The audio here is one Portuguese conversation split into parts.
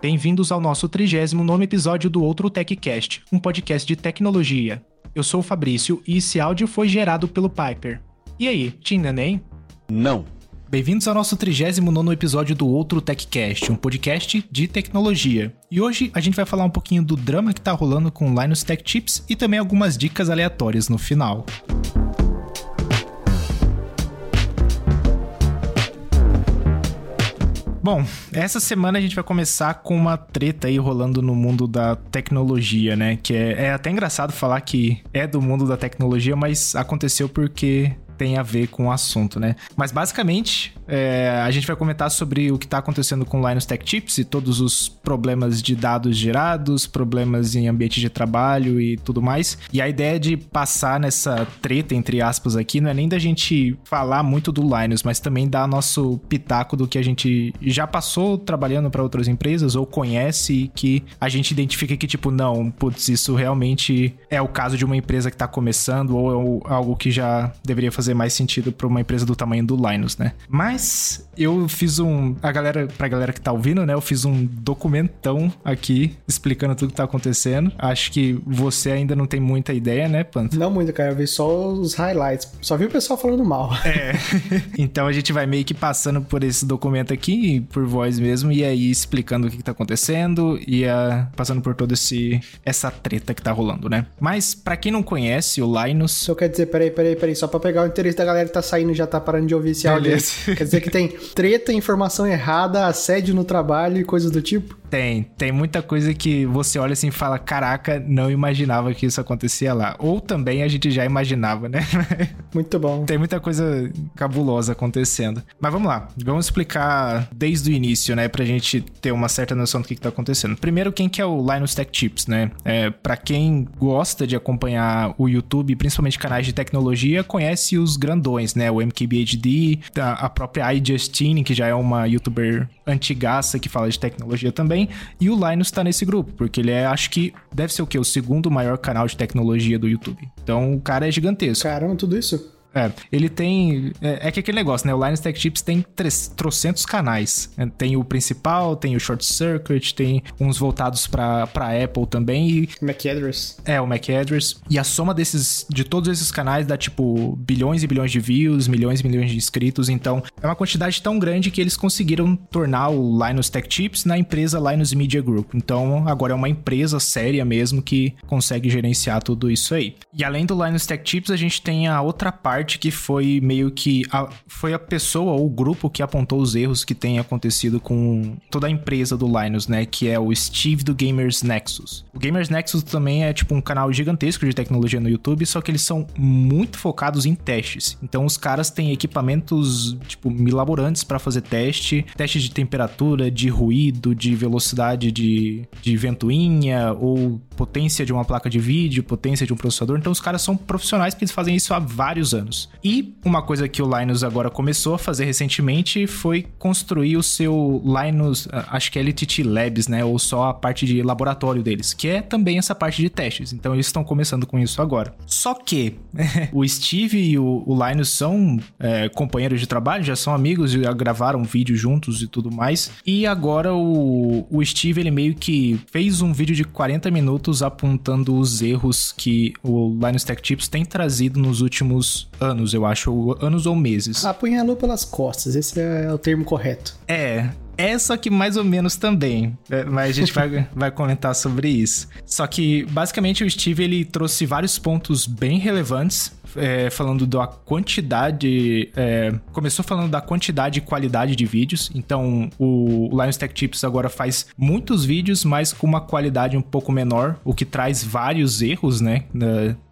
Bem-vindos ao nosso 39 episódio do Outro TechCast, um podcast de tecnologia. Eu sou o Fabrício e esse áudio foi gerado pelo Piper. E aí, tinha neném? Não. Bem-vindos ao nosso 39 episódio do Outro TechCast, um podcast de tecnologia. E hoje a gente vai falar um pouquinho do drama que tá rolando com Linus Tech Tips e também algumas dicas aleatórias no final. Bom, essa semana a gente vai começar com uma treta aí rolando no mundo da tecnologia, né? Que é, é até engraçado falar que é do mundo da tecnologia, mas aconteceu porque tem a ver com o assunto, né? Mas basicamente, é, a gente vai comentar sobre o que está acontecendo com o Linus Tech Tips e todos os problemas de dados gerados, problemas em ambiente de trabalho e tudo mais. E a ideia de passar nessa treta, entre aspas, aqui, não é nem da gente falar muito do Linus, mas também dar nosso pitaco do que a gente já passou trabalhando para outras empresas ou conhece e que a gente identifica que, tipo, não, putz, isso realmente é o caso de uma empresa que está começando ou é algo que já deveria fazer mais sentido para uma empresa do tamanho do Linus, né? Mas eu fiz um. A galera, pra galera que tá ouvindo, né? Eu fiz um documentão aqui explicando tudo que tá acontecendo. Acho que você ainda não tem muita ideia, né, Panto? Não muito, cara. Eu vi só os highlights. Só vi o pessoal falando mal. É. então a gente vai meio que passando por esse documento aqui, por voz mesmo, e aí explicando o que, que tá acontecendo e uh, passando por toda essa treta que tá rolando, né? Mas para quem não conhece o Linus. Só quer dizer, peraí, peraí, peraí, só pra pegar o interesse da galera que tá saindo já tá parando de ouvir esse áudio. Quer dizer que tem treta, informação errada, assédio no trabalho e coisas do tipo? Tem, tem muita coisa que você olha assim e fala, caraca, não imaginava que isso acontecia lá. Ou também a gente já imaginava, né? Muito bom. Tem muita coisa cabulosa acontecendo. Mas vamos lá, vamos explicar desde o início, né? Pra gente ter uma certa noção do que, que tá acontecendo. Primeiro, quem que é o Linus Tech Tips, né? É, pra quem gosta de acompanhar o YouTube, principalmente canais de tecnologia, conhece os grandões, né? O MKBHD, a própria iJustine, que já é uma youtuber antigaça que fala de tecnologia também E o Linus tá nesse grupo, porque ele é, acho que, deve ser o quê? O segundo maior canal de tecnologia do YouTube. Então o cara é gigantesco. Caramba, tudo isso? É, ele tem. É, é, que aquele negócio, né? O Linus Tech Tips tem trocentos canais. É, tem o principal, tem o Short Circuit, tem uns voltados pra, Apple também. E, Mac Address. É, o Mac Address. E a soma desses, de todos esses canais dá tipo bilhões e bilhões de views, milhões e milhões de inscritos. Então é uma quantidade tão grande que eles conseguiram tornar o Linus Tech Tips na empresa Linus Media Group. Então agora é uma empresa séria mesmo que consegue gerenciar tudo isso aí. E além do Linus Tech Tips, a gente tem a outra parte parte que foi meio que a, foi a pessoa ou o grupo que apontou os erros que tem acontecido com toda a empresa do Linus, né? Que é o Steve do Gamers Nexus. O Gamers Nexus também é tipo um canal gigantesco de tecnologia no YouTube, só que eles são muito focados em testes. Então os caras têm equipamentos tipo milaborantes para fazer teste, teste de temperatura, de ruído, de velocidade de, de ventoinha ou potência de uma placa de vídeo, potência de um processador. Então os caras são profissionais porque eles fazem isso há vários anos anos. E uma coisa que o Linus agora começou a fazer recentemente foi construir o seu Linus, ah, acho que é LTT Labs, né? Ou só a parte de laboratório deles, que é também essa parte de testes. Então eles estão começando com isso agora. Só que o Steve e o, o Linus são é, companheiros de trabalho, já são amigos, já gravaram vídeo juntos e tudo mais. E agora o, o Steve, ele meio que fez um vídeo de 40 minutos apontando os erros que o Linus Tech Tips tem trazido nos últimos anos, eu acho, anos ou meses. Apunhalou pelas costas, esse é o termo correto. É, essa que mais ou menos também, é, mas a gente vai, vai comentar sobre isso. Só que, basicamente, o Steve ele trouxe vários pontos bem relevantes é, falando da quantidade. É, começou falando da quantidade e qualidade de vídeos. Então, o, Linus Tech Tips agora faz muitos vídeos, mas com uma qualidade um pouco menor, o que traz vários erros, né?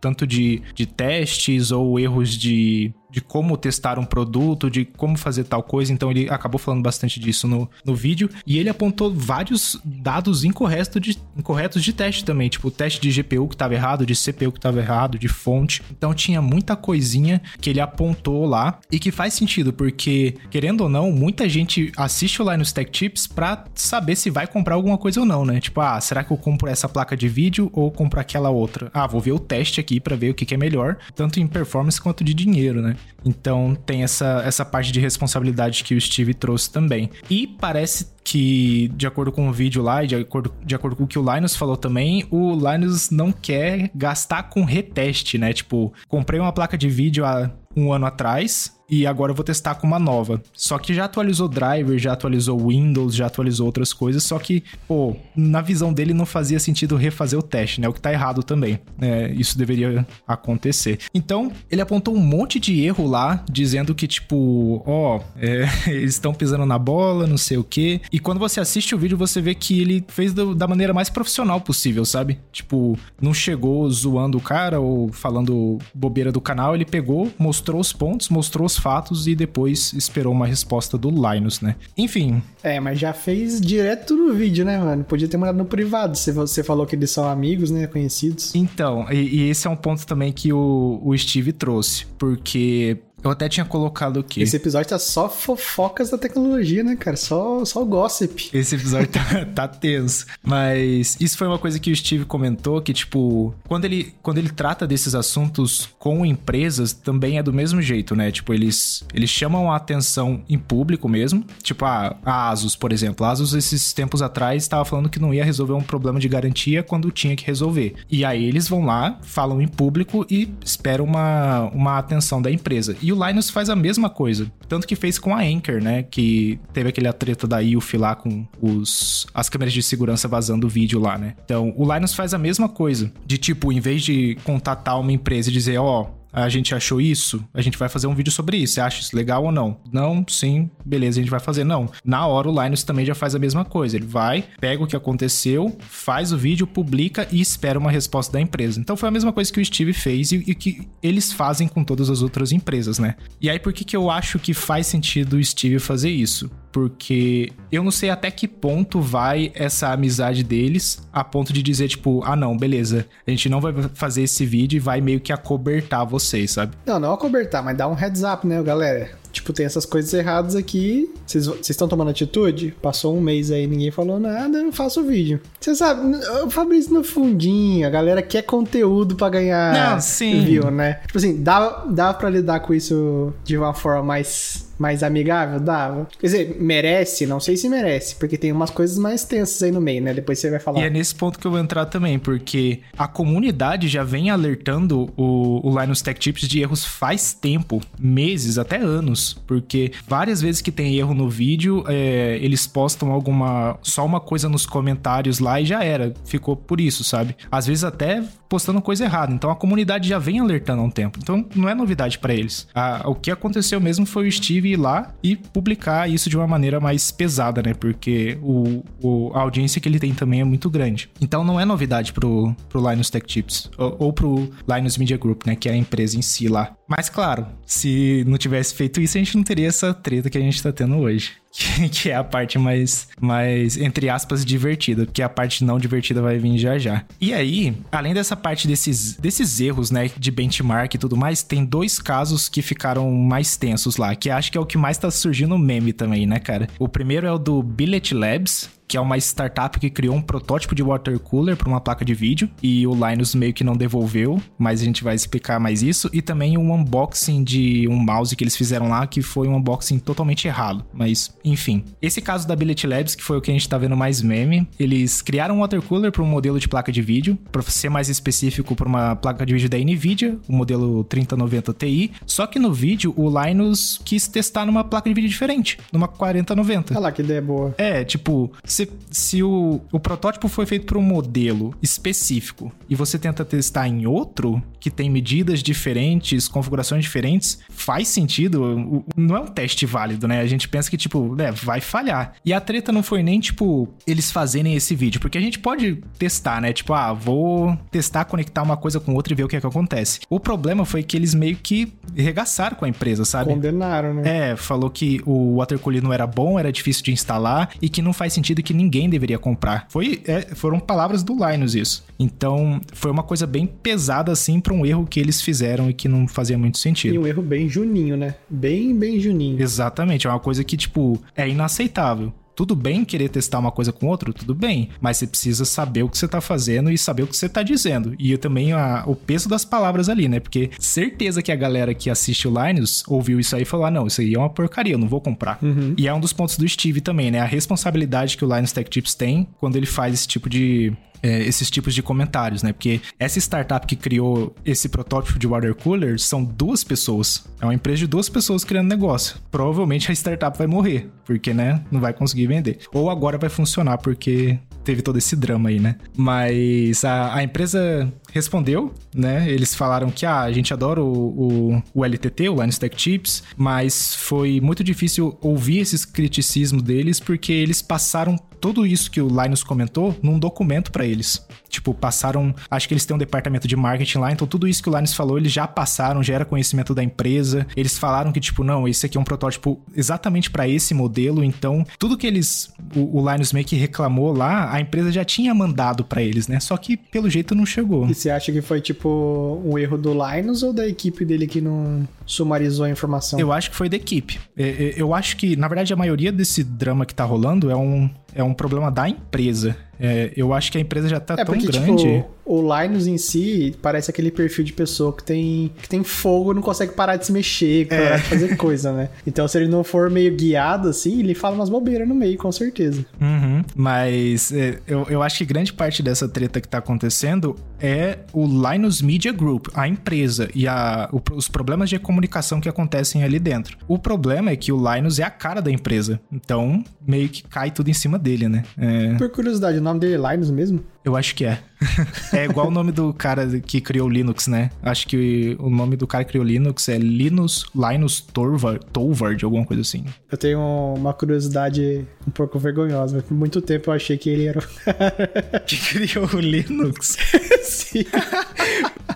Tanto de, de testes ou erros de de como testar um produto, de como fazer tal coisa. Então ele acabou falando bastante disso no, no vídeo. E ele apontou vários dados incorretos de, incorretos de teste também. Tipo, teste de GPU que estava errado, de CPU que estava errado, de fonte. Então tinha muita coisinha que ele apontou lá e que faz sentido, porque, querendo ou não, muita gente assiste o Linus Tech Tips pra saber se vai comprar alguma coisa ou não, né? Tipo, ah, será que eu compro essa placa de vídeo ou compro aquela outra? Ah, vou ver o teste aqui para ver o que, que é melhor, tanto em performance quanto de dinheiro, né? Então tem essa, essa parte de responsabilidade que o Steve trouxe também. E parece que, de acordo com o vídeo lá e de acordo, de acordo com o que o Linus falou também, o Linus não quer gastar com reteste, né? Tipo, comprei uma placa de vídeo há um ano atrás e agora eu vou testar com uma nova. Só que já atualizou driver, já atualizou Windows, já atualizou outras coisas, só que, pô, na visão dele não fazia sentido refazer o teste, né? O que tá errado também. É, isso deveria acontecer. Então, ele apontou um monte de erro lá, dizendo que, tipo, ó, é, eles estão pisando na bola, não sei o quê. E quando você assiste o vídeo, você vê que ele fez do, da maneira mais profissional possível, sabe? Tipo, não chegou zoando o cara ou falando bobeira do canal, ele pegou, mostrou os pontos, mostrou os fatos e depois esperou uma resposta do Linus, né? Enfim. É, mas já fez direto no vídeo, né, mano? Podia ter mandado no privado, se você falou que eles são amigos, né, conhecidos. Então, e, e esse é um ponto também que o, o Steve trouxe, porque eu até tinha colocado aqui. Esse episódio tá só fofocas da tecnologia, né, cara? Só, só gossip. Esse episódio tá, tá tenso. Mas isso foi uma coisa que o Steve comentou, que, tipo, quando ele, quando ele trata desses assuntos com empresas, também é do mesmo jeito, né? Tipo, eles, eles chamam a atenção em público mesmo. Tipo, a, a Asus, por exemplo. A Asus, esses tempos atrás, estava falando que não ia resolver um problema de garantia quando tinha que resolver. E aí eles vão lá, falam em público e esperam uma, uma atenção da empresa. E o Linus faz a mesma coisa. Tanto que fez com a Anchor, né? Que teve aquele treta da IUF lá com os, as câmeras de segurança vazando o vídeo lá, né? Então, o Linus faz a mesma coisa. De tipo, em vez de contatar uma empresa e dizer, ó, oh, a gente achou isso, a gente vai fazer um vídeo sobre isso. Você acha isso legal ou não? Não, sim, beleza, a gente vai fazer. Não. Na hora o Linus também já faz a mesma coisa. Ele vai, pega o que aconteceu, faz o vídeo, publica e espera uma resposta da empresa. Então foi a mesma coisa que o Steve fez e, e que eles fazem com todas as outras empresas, né? E aí por que, que eu acho que faz sentido o Steve fazer isso? Porque eu não sei até que ponto vai essa amizade deles a ponto de dizer, tipo, ah, não, beleza, a gente não vai fazer esse vídeo e vai meio que acobertar vocês, sabe? Não, não acobertar, mas dá um heads up, né, galera? Tipo, tem essas coisas erradas aqui. Vocês estão tomando atitude? Passou um mês aí, ninguém falou nada, eu faço o vídeo. Você sabe, o Fabrício no fundinho, a galera quer conteúdo para ganhar Não, sim. view, né? Tipo assim, dá, dá pra lidar com isso de uma forma mais mais amigável? Dava. Quer dizer, merece? Não sei se merece, porque tem umas coisas mais tensas aí no meio, né? Depois você vai falar. E é nesse ponto que eu vou entrar também, porque a comunidade já vem alertando o, o Linus Tech Tips de erros faz tempo, meses, até anos, porque várias vezes que tem erro no vídeo, é, eles postam alguma, só uma coisa nos comentários lá e já era, ficou por isso, sabe? Às vezes até postando coisa errada, então a comunidade já vem alertando há um tempo, então não é novidade para eles. o que aconteceu mesmo foi o Steve ir lá e publicar isso de uma maneira mais pesada, né? Porque o, o, a audiência que ele tem também é muito grande. Então não é novidade pro, pro Linus Tech Tips ou, ou pro Linus Media Group, né? Que é a empresa em si lá. Mas claro, se não tivesse feito isso, a gente não teria essa treta que a gente tá tendo hoje. que é a parte mais, mais, entre aspas, divertida, porque a parte não divertida vai vir já já. E aí, além dessa parte desses, desses erros, né, de benchmark e tudo mais, tem dois casos que ficaram mais tensos lá, que acho que é o que mais tá surgindo meme também, né, cara? O primeiro é o do Billet Labs, que é uma startup que criou um protótipo de water cooler para uma placa de vídeo e o Linus meio que não devolveu, mas a gente vai explicar mais isso e também um unboxing de um mouse que eles fizeram lá que foi um unboxing totalmente errado, mas enfim. Esse caso da Billet Labs, que foi o que a gente tá vendo mais meme, eles criaram um water cooler para um modelo de placa de vídeo, para ser mais específico para uma placa de vídeo da Nvidia, o modelo 3090 Ti, só que no vídeo o Linus quis testar numa placa de vídeo diferente, numa 4090. Olha lá que ideia boa. É, tipo, se, se o, o protótipo foi feito para um modelo específico e você tenta testar em outro que tem medidas diferentes, configurações diferentes, faz sentido. Não é um teste válido, né? A gente pensa que, tipo, é, vai falhar. E a treta não foi nem, tipo, eles fazerem esse vídeo, porque a gente pode testar, né? Tipo, ah, vou testar, conectar uma coisa com outra e ver o que é que acontece. O problema foi que eles meio que regaçaram com a empresa, sabe? Condenaram, né? É, falou que o watercooler não era bom, era difícil de instalar e que não faz sentido que ninguém deveria comprar. Foi, é, foram palavras do Linus isso. Então, foi uma coisa bem pesada, assim, para um erro que eles fizeram e que não fazia muito sentido. E um erro bem juninho, né? Bem, bem juninho. Exatamente. É uma coisa que, tipo, é inaceitável. tudo bem querer testar uma coisa com outro, tudo bem, mas você precisa saber o que você tá fazendo e saber o que você tá dizendo. E também a, o peso das palavras ali, né? Porque certeza que a galera que assiste o Linus ouviu isso aí e falou: ah, não, isso aí é uma porcaria, eu não vou comprar. Uhum. E é um dos pontos do Steve também, né? A responsabilidade que o Linus Tech Tips tem quando ele faz esse tipo de é, esses tipos de comentários, né? Porque essa startup que criou esse protótipo de water cooler são duas pessoas. É uma empresa de duas pessoas criando negócio. Provavelmente a startup vai morrer, porque, né, não vai conseguir vender. Ou agora vai funcionar, porque teve todo esse drama aí, né? Mas a, a empresa respondeu, né? Eles falaram que ah, a gente adora o, o, o LTT, o Linus Tech Tips, mas foi muito difícil ouvir esses criticismos deles porque eles passaram tudo isso que o Linus comentou num documento para eles. Tipo, passaram. Acho que eles têm um departamento de marketing lá, então tudo isso que o Linus falou, eles já passaram, já era conhecimento da empresa. Eles falaram que, tipo, não, esse aqui é um protótipo exatamente para esse modelo, então tudo que eles. O, o Linus meio que reclamou lá, a empresa já tinha mandado para eles, né? Só que pelo jeito não chegou. E você acha que foi, tipo, um erro do Linus ou da equipe dele que não sumarizou a informação? Eu acho que foi da equipe. É, é, eu acho que, na verdade, a maioria desse drama que tá rolando é um, é um problema da empresa. É, eu acho que a empresa já tá é tão porque, grande. Tipo, o Linus em si parece aquele perfil de pessoa que tem, que tem fogo e não consegue parar de se mexer, parar é. de fazer coisa, né? Então, se ele não for meio guiado assim, ele fala umas bobeiras no meio, com certeza. Uhum. Mas é, eu, eu acho que grande parte dessa treta que tá acontecendo é o Linus Media Group, a empresa, e a, o, os problemas de comunicação que acontecem ali dentro. O problema é que o Linus é a cara da empresa. Então, meio que cai tudo em cima dele, né? É... Por curiosidade, o nome dele é Linus mesmo? Eu acho que é. é igual o nome do cara que criou o Linux, né? Acho que o nome do cara que criou o Linux é Linus, Linus Torvald, Torvald, alguma coisa assim. Eu tenho uma curiosidade um pouco vergonhosa, mas por muito tempo eu achei que ele era o cara que criou o Linux. Sim.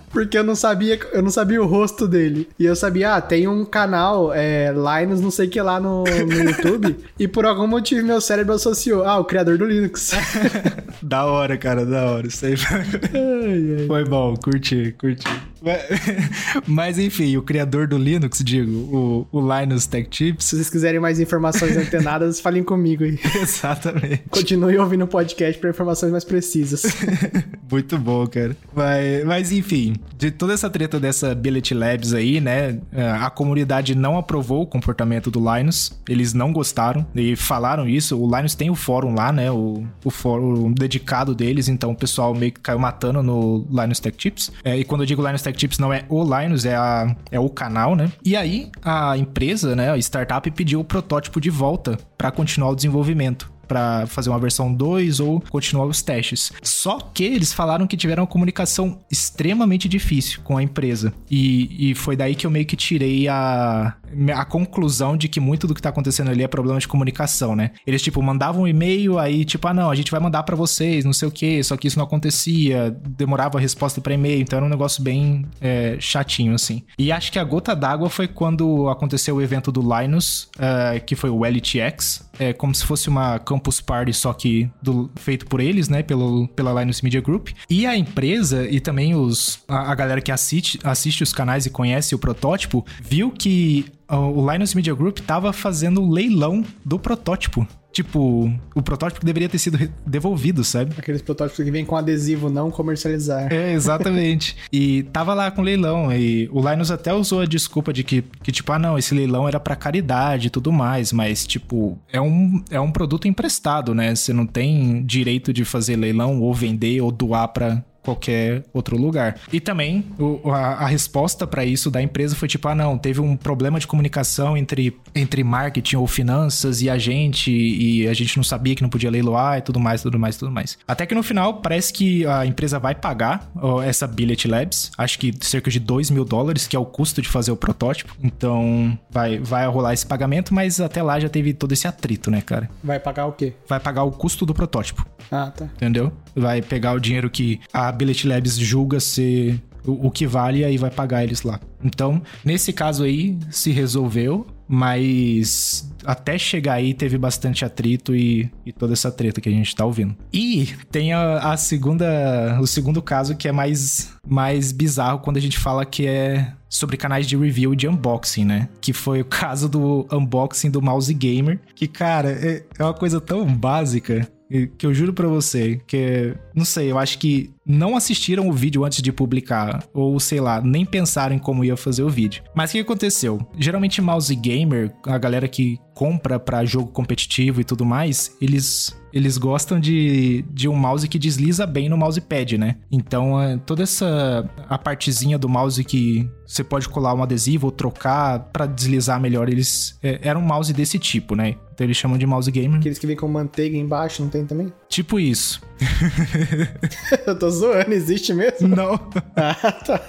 Porque eu não sabia, eu não sabia o rosto dele. E eu sabia, ah, tem um canal, é, Linus, não sei o que lá no, no YouTube. e por algum motivo meu cérebro associou, ah, o criador do Linux. da hora, cara, da hora. Isso aí foi, ai, ai. foi bom, curti, curti. Mas enfim, o criador do Linux, digo, o, o Linus Tech Tips. Se vocês quiserem mais informações antenadas, falem comigo aí. Exatamente. Continue ouvindo o podcast para informações mais precisas. Muito bom, cara. Mas, mas enfim, de toda essa treta dessa Billet Labs aí, né? A comunidade não aprovou o comportamento do Linus. Eles não gostaram e falaram isso. O Linus tem o fórum lá, né? O, o fórum dedicado deles, então o pessoal meio que caiu matando no Linus Tech Tips. É, e quando eu digo Linus Tech Tips, não é o Linus, é, a, é o canal, né? E aí a empresa, né? A startup pediu o protótipo de volta para continuar o desenvolvimento para fazer uma versão 2 ou continuar os testes. Só que eles falaram que tiveram uma comunicação extremamente difícil com a empresa. E, e foi daí que eu meio que tirei a, a conclusão de que muito do que tá acontecendo ali é problema de comunicação, né? Eles, tipo, mandavam um e-mail, aí, tipo, ah, não, a gente vai mandar para vocês, não sei o que, só que isso não acontecia, demorava a resposta para e-mail, então era um negócio bem é, chatinho, assim. E acho que a gota d'água foi quando aconteceu o evento do Linus, uh, que foi o LTX, é como se fosse uma Campus Party, só que do, feito por eles, né? Pelo, pela Linus Media Group. E a empresa e também os, a, a galera que assiste, assiste os canais e conhece o protótipo, viu que o Linus Media Group estava fazendo leilão do protótipo. Tipo, o protótipo deveria ter sido devolvido, sabe? Aqueles protótipos que vêm com adesivo não comercializar. É, exatamente. e tava lá com leilão. E o Linus até usou a desculpa de que, que tipo, ah, não, esse leilão era para caridade e tudo mais. Mas, tipo, é um, é um produto emprestado, né? Você não tem direito de fazer leilão ou vender ou doar pra qualquer outro lugar. E também o, a, a, resposta para isso da empresa foi tipo: ah, não, teve um problema de comunicação entre, entre marketing ou finanças e a gente, e a gente não sabia que não podia leiloar e tudo mais, tudo mais, tudo mais. Até que no final parece que a empresa vai pagar ó, essa Billet Labs, acho que cerca de 2 mil dólares, que é o custo de fazer o protótipo. Então vai, vai rolar esse pagamento, mas até lá já teve todo esse atrito, né, cara? Vai pagar o quê? Vai pagar o custo do protótipo. Ah, tá. Entendeu? Vai pegar o dinheiro que a Billet Labs julga ser o, o que vale e aí vai pagar eles lá. Então, nesse caso aí, se resolveu, mas até chegar aí teve bastante atrito e, e toda essa treta que a gente tá ouvindo. E tem a, a segunda, o segundo caso que é mais, mais bizarro quando a gente fala que é sobre canais de review de unboxing, né? Que foi o caso do unboxing do Mouse Gamer, que cara, é, é uma coisa tão básica que eu juro para você que não sei, eu acho que não assistiram o vídeo antes de publicar, ou sei lá, nem pensaram em como ia fazer o vídeo. Mas o que aconteceu? Geralmente mouse gamer, a galera que compra para jogo competitivo e tudo mais, eles eles gostam de, de um mouse que desliza bem no mousepad, né? Então, é, toda essa a partezinha do mouse que você pode colar um adesivo ou trocar para deslizar melhor, eles é, era um mouse desse tipo, né? Então eles chamam de mouse gamer. Aqueles que vem com manteiga embaixo, não tem também? Tipo isso. Eu tô zoando, existe mesmo? Não. Ah, tá.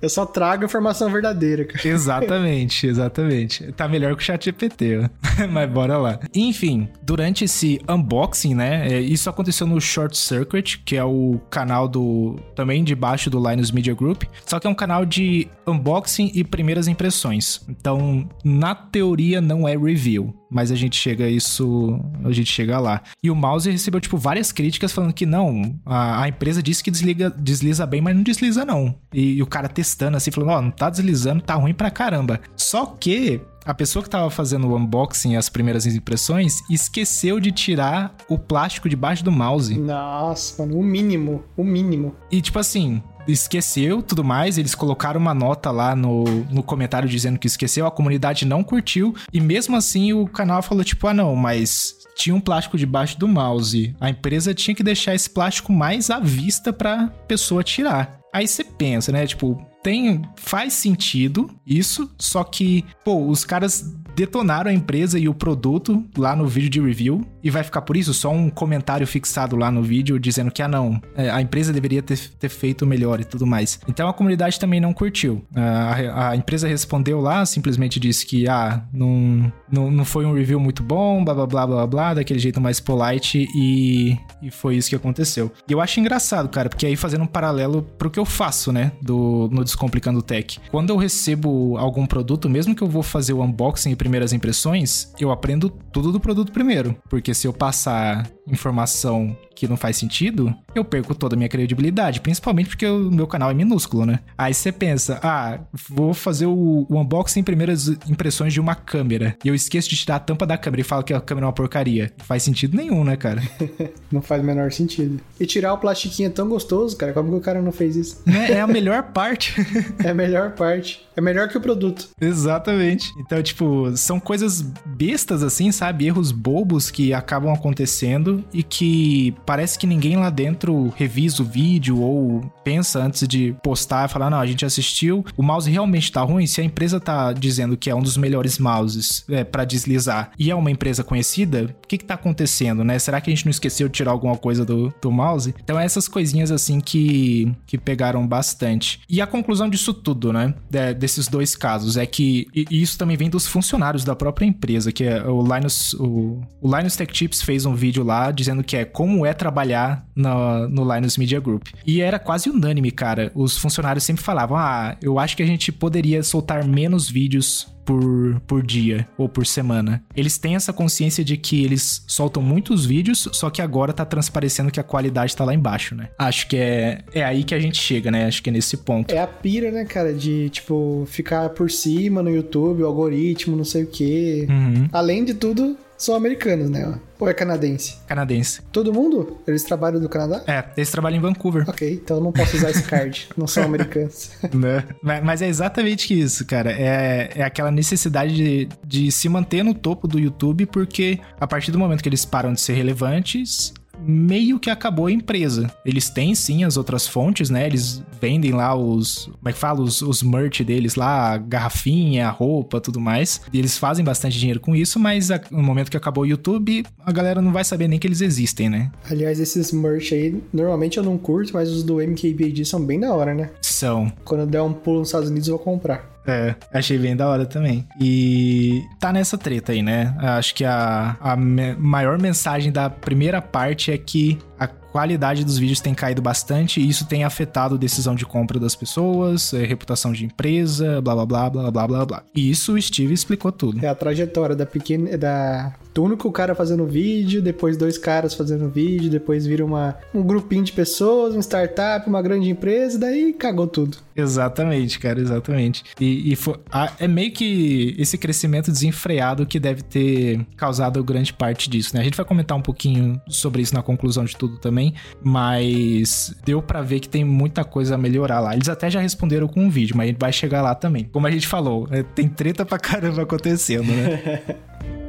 Eu só trago informação verdadeira, cara. Exatamente, exatamente. Tá melhor que o chat GPT, mas bora lá. Enfim, durante esse unboxing, né, é, isso aconteceu no Short Circuit, que é o canal do também debaixo do Linus Media Group, só que é um canal de unboxing e primeiras impressões. Então, na teoria não é review, mas a gente chega a isso, a gente chega lá. E o mouse recebeu tipo várias críticas falando que não, a, a empresa disse que desliga, desliza bem, mas não desliza não. E, e o cara testando assim, falando, ó, oh, não tá deslizando, tá ruim pra caramba. Só que a pessoa que tava fazendo o unboxing, as primeiras impressões, esqueceu de tirar o plástico debaixo do mouse. Nossa, mano, o mínimo, o mínimo. E tipo assim, esqueceu tudo mais. Eles colocaram uma nota lá no, no comentário dizendo que esqueceu, a comunidade não curtiu. E mesmo assim o canal falou: tipo, ah, não, mas tinha um plástico debaixo do mouse. A empresa tinha que deixar esse plástico mais à vista pra pessoa tirar. Aí você pensa, né? Tipo, tem faz sentido isso, só que, pô, os caras detonaram a empresa e o produto lá no vídeo de review e vai ficar por isso só um comentário fixado lá no vídeo dizendo que ah não, é, a empresa deveria ter, ter feito melhor e tudo mais. Então a comunidade também não curtiu. A, a empresa respondeu lá, simplesmente disse que ah, não, não, não foi um review muito bom, blá blá blá blá blá, daquele jeito mais polite e, e foi isso que aconteceu. E eu acho engraçado, cara, porque aí fazendo um paralelo pro que eu faço, né, do, no Descomplicando Tech. Quando eu recebo algum produto, mesmo que eu vou fazer o unboxing e primeiras impressões, eu aprendo tudo do produto primeiro. Porque se eu passar informação que não faz sentido, eu perco toda a minha credibilidade. Principalmente porque o meu canal é minúsculo, né? Aí você pensa, ah, vou fazer o, o unboxing primeiras impressões de uma câmera. E eu esqueço de tirar a tampa da câmera e falo que a câmera é uma porcaria. Não faz sentido nenhum, né, cara? não faz o menor sentido. E tirar o plastiquinho é tão gostoso, cara. Como que o cara não fez isso? É, é a melhor parte. é a melhor parte. É melhor que o produto. Exatamente. Então, tipo, são coisas bestas assim, sabe? Erros bobos que acabam acontecendo e que parece que ninguém lá dentro revisa o vídeo ou pensa antes de postar e falar: não, a gente assistiu, o mouse realmente tá ruim. Se a empresa tá dizendo que é um dos melhores mouses é, para deslizar e é uma empresa conhecida, o que que tá acontecendo, né? Será que a gente não esqueceu de tirar alguma coisa do, do mouse? Então, é essas coisinhas assim que, que pegaram bastante. E a conclusão disso tudo, né? De, desses dois casos é que e isso também vem dos funcionários da própria empresa, que é o Linus, o, o Linus Tech Tips fez um vídeo lá dizendo que é como é trabalhar no, no Linus Media Group. E era quase unânime, cara. Os funcionários sempre falavam: ah, eu acho que a gente poderia soltar menos vídeos por, por dia ou por semana. Eles têm essa consciência de que eles soltam muitos vídeos, só que agora tá transparecendo que a qualidade tá lá embaixo, né? Acho que é, é aí que a gente chega, né? Acho que é nesse ponto. É a pira, né, cara, de, tipo, ficar por cima no YouTube, o algoritmo, não sei o quê. Uhum. Além de tudo, são americanos, né? Ou é canadense? Canadense. Todo mundo? Eles trabalham no Canadá? É, eles trabalham em Vancouver. Ok, então eu não posso usar esse card. não são americanos. né? Mas é exatamente isso, cara. É, é aquela necessidade de, de se manter no topo do YouTube, porque a partir do momento que eles param de ser relevantes, meio que acabou a empresa. Eles têm sim as outras fontes, né? Eles vendem lá os. Como é que fala? Os, os merch deles lá, a garrafinha, a roupa, tudo mais. E eles fazem bastante dinheiro com isso, mas a, no momento que acabou o YouTube, a galera não vai saber nem que eles existem, né? Aliás, esses merch aí, normalmente eu não curto, mas os do MKBD são bem da hora, né? São. Quando eu der um pulo nos Estados Unidos, eu vou comprar. É, achei bem da hora também. E tá nessa treta aí, né? Acho que a, a me maior mensagem da primeira parte é que a qualidade dos vídeos tem caído bastante e isso tem afetado a decisão de compra das pessoas, é, reputação de empresa, blá blá blá blá blá blá blá. E isso o Steve explicou tudo. É a trajetória da pequena. Da... Do único cara fazendo vídeo, depois dois caras fazendo vídeo, depois vira uma, um grupinho de pessoas, uma startup, uma grande empresa, daí cagou tudo. Exatamente, cara, exatamente. E, e foi, a, é meio que esse crescimento desenfreado que deve ter causado grande parte disso, né? A gente vai comentar um pouquinho sobre isso na conclusão de tudo também, mas deu para ver que tem muita coisa a melhorar lá. Eles até já responderam com um vídeo, mas vai chegar lá também. Como a gente falou, é, tem treta pra caramba acontecendo, né?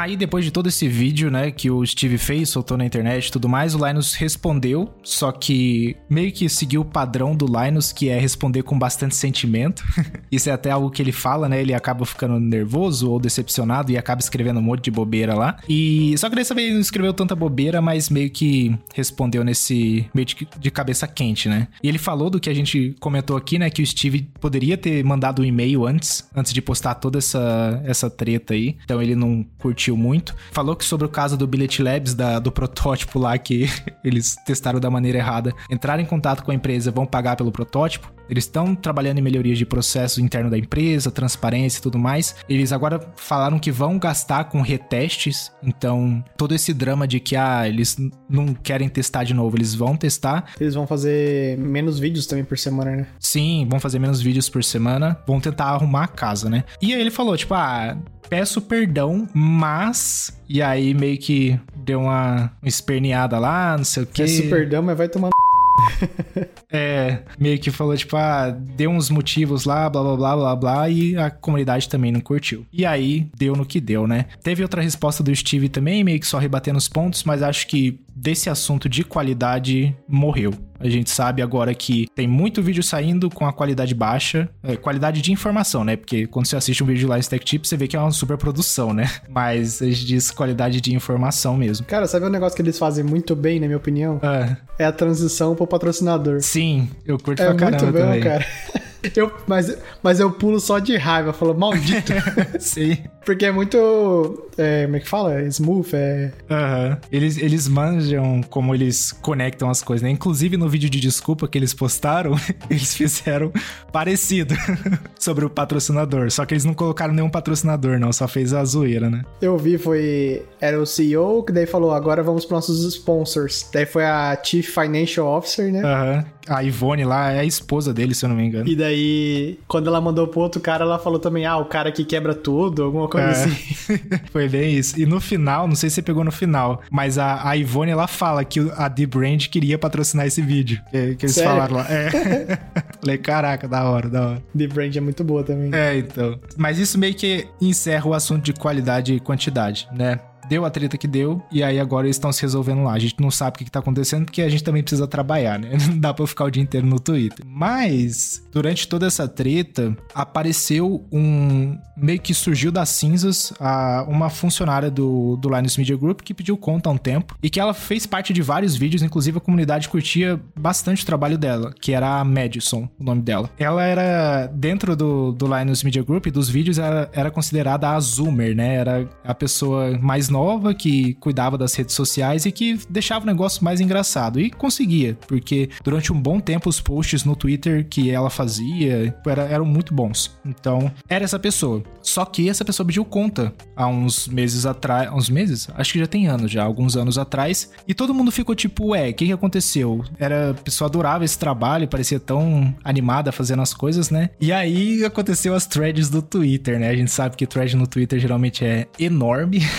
Aí, depois de todo esse vídeo, né, que o Steve fez, soltou na internet e tudo mais, o Linus respondeu, só que meio que seguiu o padrão do Linus, que é responder com bastante sentimento. Isso é até algo que ele fala, né? Ele acaba ficando nervoso ou decepcionado e acaba escrevendo um monte de bobeira lá. E só que dessa vez não escreveu tanta bobeira, mas meio que respondeu nesse meio de, de cabeça quente, né? E ele falou do que a gente comentou aqui, né, que o Steve poderia ter mandado um e-mail antes, antes de postar toda essa essa treta aí. Então ele não curtiu muito. Falou que sobre o caso do Billet Labs, da, do protótipo lá que eles testaram da maneira errada, entraram em contato com a empresa, vão pagar pelo protótipo. Eles estão trabalhando em melhorias de processo interno da empresa, transparência e tudo mais. Eles agora falaram que vão gastar com retestes. Então, todo esse drama de que ah, eles não querem testar de novo, eles vão testar. Eles vão fazer menos vídeos também por semana, né? Sim, vão fazer menos vídeos por semana. Vão tentar arrumar a casa, né? E aí ele falou, tipo, ah, peço perdão, mas. E aí meio que deu uma esperneada lá, não sei o quê. Peço perdão, mas vai tomar. é, meio que falou, tipo, ah, deu uns motivos lá, blá blá blá blá blá, e a comunidade também não curtiu. E aí, deu no que deu, né? Teve outra resposta do Steve também, meio que só rebatendo os pontos, mas acho que desse assunto de qualidade morreu. A gente sabe agora que tem muito vídeo saindo com a qualidade baixa, é, qualidade de informação, né? Porque quando você assiste um vídeo lá em Stack Tip, você vê que é uma super produção, né? Mas a gente diz qualidade de informação mesmo. Cara, sabe um negócio que eles fazem muito bem, na minha opinião? É, É a transição pro patrocinador. Sim, eu curto É pra muito caramba bom, também. cara. Eu, mas, mas eu pulo só de raiva, falo, maldito. Sim. Porque é muito. É, como é que fala? Smooth, é. Aham. Eles, eles manjam como eles conectam as coisas, né? Inclusive no vídeo de desculpa que eles postaram, eles fizeram parecido sobre o patrocinador. Só que eles não colocaram nenhum patrocinador, não. Só fez a zoeira, né? Eu vi, foi. Era o CEO que daí falou, agora vamos pros nossos sponsors. Daí foi a Chief Financial Officer, né? Aham. A Ivone lá é a esposa dele, se eu não me engano. E daí, quando ela mandou pro outro cara, ela falou também, ah, o cara que quebra tudo, alguma coisa É. assim. Foi bem isso. E no final, não sei se você pegou no final, mas a, a Ivone ela fala que a The Brand queria patrocinar esse vídeo. Que, que eles Sério? falaram lá. É. Falei, caraca, da hora, da hora. The Brand é muito boa também. É, então. Mas isso meio que encerra o assunto de qualidade e quantidade, né? Deu a treta que deu, e aí agora eles estão se resolvendo lá. A gente não sabe o que, que tá acontecendo, porque a gente também precisa trabalhar, né? Não dá pra eu ficar o dia inteiro no Twitter. Mas, durante toda essa treta, apareceu um. meio que surgiu das cinzas a, uma funcionária do, do Linus Media Group que pediu conta há um tempo e que ela fez parte de vários vídeos, inclusive a comunidade curtia bastante o trabalho dela, que era a Madison, o nome dela. Ela era, dentro do, do Linus Media Group, dos vídeos, era, era considerada a Zoomer, né? Era a pessoa mais nova que cuidava das redes sociais e que deixava o negócio mais engraçado. E conseguia, porque durante um bom tempo os posts no Twitter que ela fazia era- eram muito bons. Então, era essa pessoa. Só que essa pessoa pediu conta há uns meses atrás. Uns meses? Acho que já tem anos já, alguns anos atrás. E todo mundo ficou tipo, ué, o que, que aconteceu? Era, a pessoa adorava esse trabalho, parecia tão animada fazendo as coisas, né? E aí aconteceu as threads do Twitter, né? A gente sabe que thread no Twitter geralmente é enorme.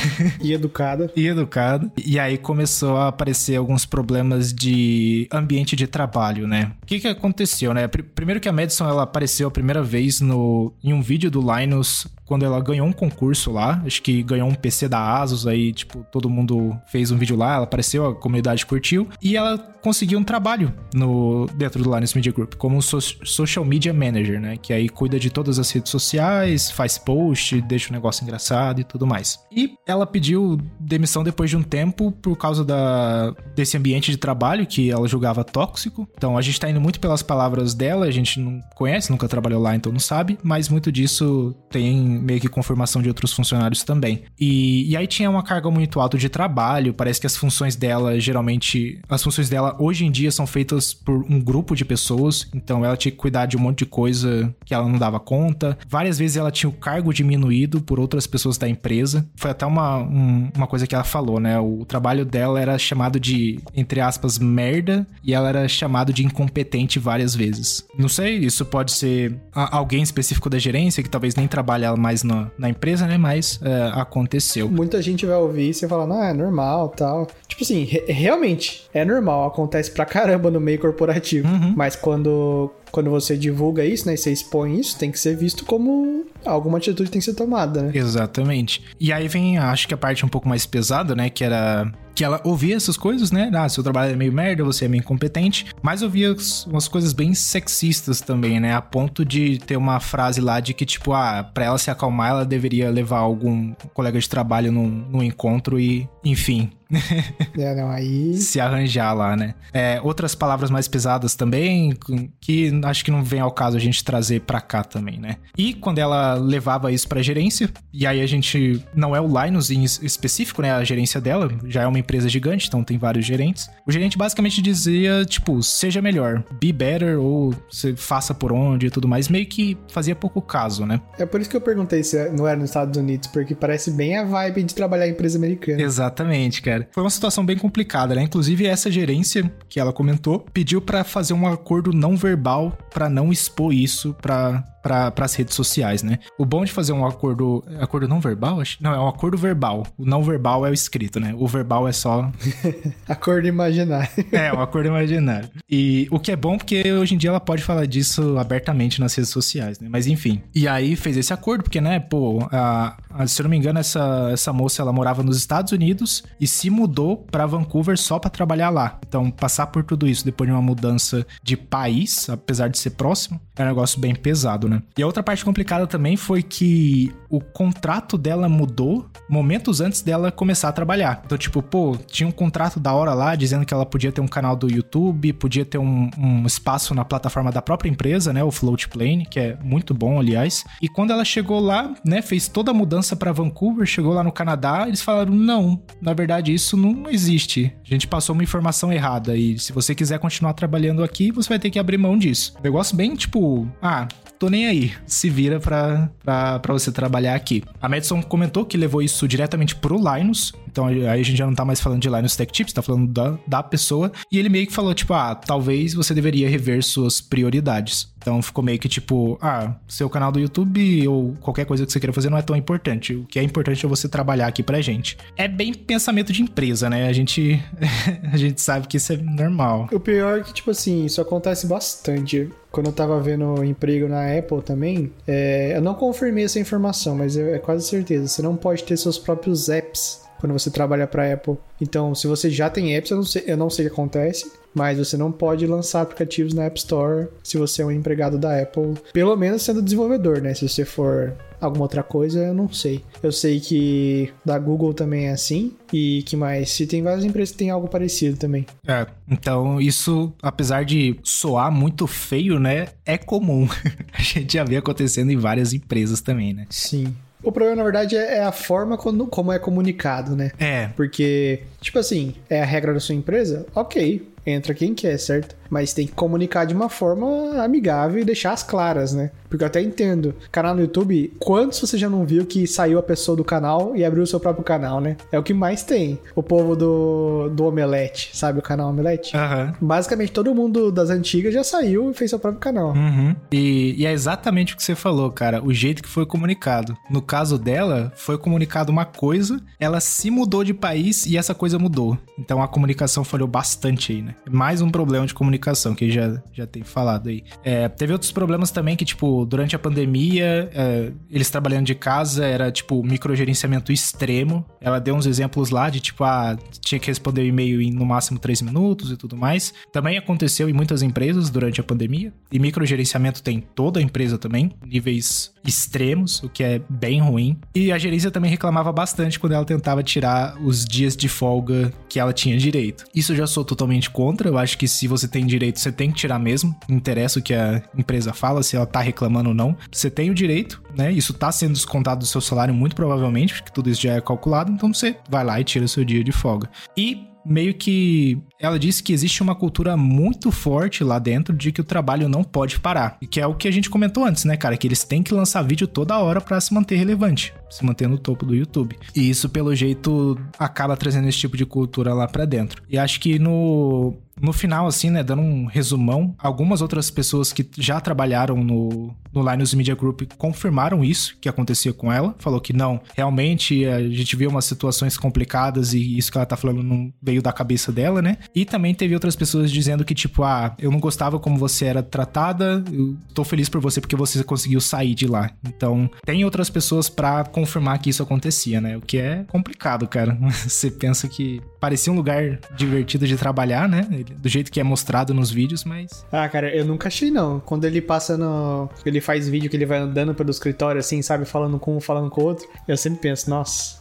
E educada. e educado. E aí começou a aparecer alguns problemas de ambiente de trabalho, né? O que que aconteceu, né? Pr- Primeiro que a Madison ela apareceu a primeira vez no em um vídeo do Linus quando ela ganhou um concurso lá, acho que ganhou um PC da Asus aí, tipo, todo mundo fez um vídeo lá, ela apareceu, a comunidade curtiu e ela conseguiu um trabalho no dentro do Linus Media Group como so- social media manager, né? Que aí cuida de todas as redes sociais, faz post, deixa o negócio engraçado e tudo mais. E ela pediu pediu demissão depois de um tempo por causa da, desse ambiente de trabalho que ela julgava tóxico. Então a gente tá indo muito pelas palavras dela, a gente não conhece, nunca trabalhou lá, então não sabe, mas muito disso tem meio que confirmação de outros funcionários também. E, e aí tinha uma carga muito alta de trabalho, parece que as funções dela geralmente. As funções dela hoje em dia são feitas por um grupo de pessoas, então ela tinha que cuidar de um monte de coisa que ela não dava conta. Várias vezes ela tinha o cargo diminuído por outras pessoas da empresa. Foi até uma, um, uma coisa que ela falou, né? O trabalho dela era chamado de, entre aspas, merda, e ela era chamado de incompetente várias vezes. Não sei, isso pode ser alguém específico da gerência que talvez nem trabalha mais na, na empresa, né? Mas é, aconteceu. Muita gente vai ouvir isso e falar, não, é normal tal. Tipo assim, re realmente é normal, acontece pra caramba no meio corporativo. Uhum. Mas quando quando você divulga isso, né, e você expõe isso, tem que ser visto como alguma atitude tem que ser tomada, né? Exatamente. E aí vem, acho que a parte um pouco mais pesada, né, que era que ela ouvia essas coisas, né? Ah, seu trabalho é meio merda, você é meio incompetente, mas ouvia umas coisas bem sexistas também, né? A ponto de ter uma frase lá de que, tipo, ah, pra ela se acalmar, ela deveria levar algum colega de trabalho num, num encontro e, enfim, é, não, aí. Se arranjar lá, né? É, outras palavras mais pesadas também, que acho que não vem ao caso a gente trazer pra cá também, né? E quando ela levava isso pra gerência, e aí a gente. Não é o Linus em específico, né? A gerência dela já é uma empresa gigante, então tem vários gerentes. O gerente basicamente dizia, tipo, seja melhor, be better, ou faça por onde e tudo mais. Meio que fazia pouco caso, né? É por isso que eu perguntei se não era nos Estados Unidos, porque parece bem a vibe de trabalhar em empresa americana. Exatamente, cara. Foi uma situação bem complicada, né? Inclusive, essa gerência que ela comentou pediu para fazer um acordo não verbal para não expor isso para para as redes sociais, né? O bom de fazer um acordo, acordo não verbal, acho, não, é um acordo verbal. O não verbal é o escrito, né? O verbal é só acordo imaginário. é, um acordo imaginário. E o que é bom porque hoje em dia ela pode falar disso abertamente nas redes sociais, né? Mas enfim. E aí fez esse acordo porque, né, pô, a, se eu não me engano, essa essa moça ela morava nos Estados Unidos e se mudou para Vancouver só para trabalhar lá. Então, passar por tudo isso depois de uma mudança de país, apesar de ser próximo, é um negócio bem pesado, né? E a outra parte complicada também foi que o contrato dela mudou momentos antes dela começar a trabalhar. Então, tipo, pô, tinha um contrato da hora lá dizendo que ela podia ter um canal do YouTube, podia ter um, um espaço na plataforma da própria empresa, né? O Floatplane, que é muito bom, aliás. E quando ela chegou lá, né, fez toda a mudança para Vancouver, chegou lá no Canadá, eles falaram: não, na verdade, isso não existe. A gente passou uma informação errada. E se você quiser continuar trabalhando aqui, você vai ter que abrir mão disso. Negócio bem tipo, ah, tô nem aí. Se vira pra você trabalhar aqui. A Madison comentou que levou isso diretamente pro Linus. Então aí a gente já não tá mais falando de Linus Tech Tips, tá falando da, da pessoa. E ele meio que falou, tipo, ah, talvez você deveria rever suas prioridades. Então ficou meio que tipo, ah, seu canal do YouTube ou qualquer coisa que você queira fazer não é tão importante. O que é importante é você trabalhar aqui pra gente. É bem pensamento de empresa, né? A gente, a gente sabe que isso é normal. O pior é que, tipo assim, isso acontece bastante quando eu tava vendo emprego na Apple também, é, eu não confirmei essa informação, mas é, é quase certeza. Você não pode ter seus próprios apps quando você trabalha para Apple. Então, se você já tem apps, eu não sei, eu não sei o que acontece, mas você não pode lançar aplicativos na App Store se você é um empregado da Apple, pelo menos sendo desenvolvedor, né? Se você for alguma outra coisa, eu não sei. Eu sei que da Google também é assim. E que mais? Se tem várias empresas que tem algo parecido também. É, então isso, apesar de soar muito feio, né? É comum. a gente já vê acontecendo em várias empresas também, né? Sim. O problema, na verdade, é, é a forma quando, como é comunicado, né? É. Porque, tipo assim, é a regra da sua empresa? Ok, entra quem quer, certo? Mas tem que comunicar de uma forma amigável e deixar as claras, né? Porque eu até entendo. Canal no YouTube, quantos você já não viu que saiu a pessoa do canal e abriu o seu próprio canal, né? É o que mais tem. O povo do, do Omelete, sabe o canal Omelete? Uhum. Basicamente todo mundo das antigas já saiu e fez seu próprio canal. Uhum. E, e é exatamente o que você falou, cara. O jeito que foi comunicado. No caso dela, foi comunicado uma coisa, ela se mudou de país e essa coisa mudou. Então a comunicação falhou bastante aí, né? Mais um problema de comunicação comunicação, que já, já tem falado aí. É, teve outros problemas também que, tipo, durante a pandemia, é, eles trabalhando de casa, era, tipo, microgerenciamento extremo. Ela deu uns exemplos lá de, tipo, ah, tinha que responder o e-mail em no máximo três minutos e tudo mais. Também aconteceu em muitas empresas durante a pandemia. E microgerenciamento tem toda a empresa também, níveis extremos, o que é bem ruim. E a gerência também reclamava bastante quando ela tentava tirar os dias de folga que ela tinha direito. Isso eu já sou totalmente contra. Eu acho que se você tem direito, você tem que tirar mesmo. Não interessa o que a empresa fala, se ela tá reclamando ou não. Você tem o direito, né? Isso tá sendo descontado do seu salário muito provavelmente, porque tudo isso já é calculado. Então você vai lá e tira o seu dia de folga. E meio que ela disse que existe uma cultura muito forte lá dentro de que o trabalho não pode parar. E que é o que a gente comentou antes, né, cara? Que eles têm que lançar vídeo toda hora para se manter relevante, se manter no topo do YouTube. E isso, pelo jeito, acaba trazendo esse tipo de cultura lá para dentro. E acho que no no final, assim, né, dando um resumão, algumas outras pessoas que já trabalharam no, no Linus Media Group confirmaram isso que acontecia com ela. Falou que não, realmente a gente viu umas situações complicadas e isso que ela tá falando não veio da cabeça dela, né? E também teve outras pessoas dizendo que, tipo, ah, eu não gostava como você era tratada, eu tô feliz por você porque você conseguiu sair de lá. Então, tem outras pessoas para confirmar que isso acontecia, né? O que é complicado, cara. Você pensa que parecia um lugar divertido de trabalhar, né? Do jeito que é mostrado nos vídeos, mas. Ah, cara, eu nunca achei, não. Quando ele passa no. Ele faz vídeo que ele vai andando pelo escritório, assim, sabe? Falando com um, falando com o outro. Eu sempre penso, nossa.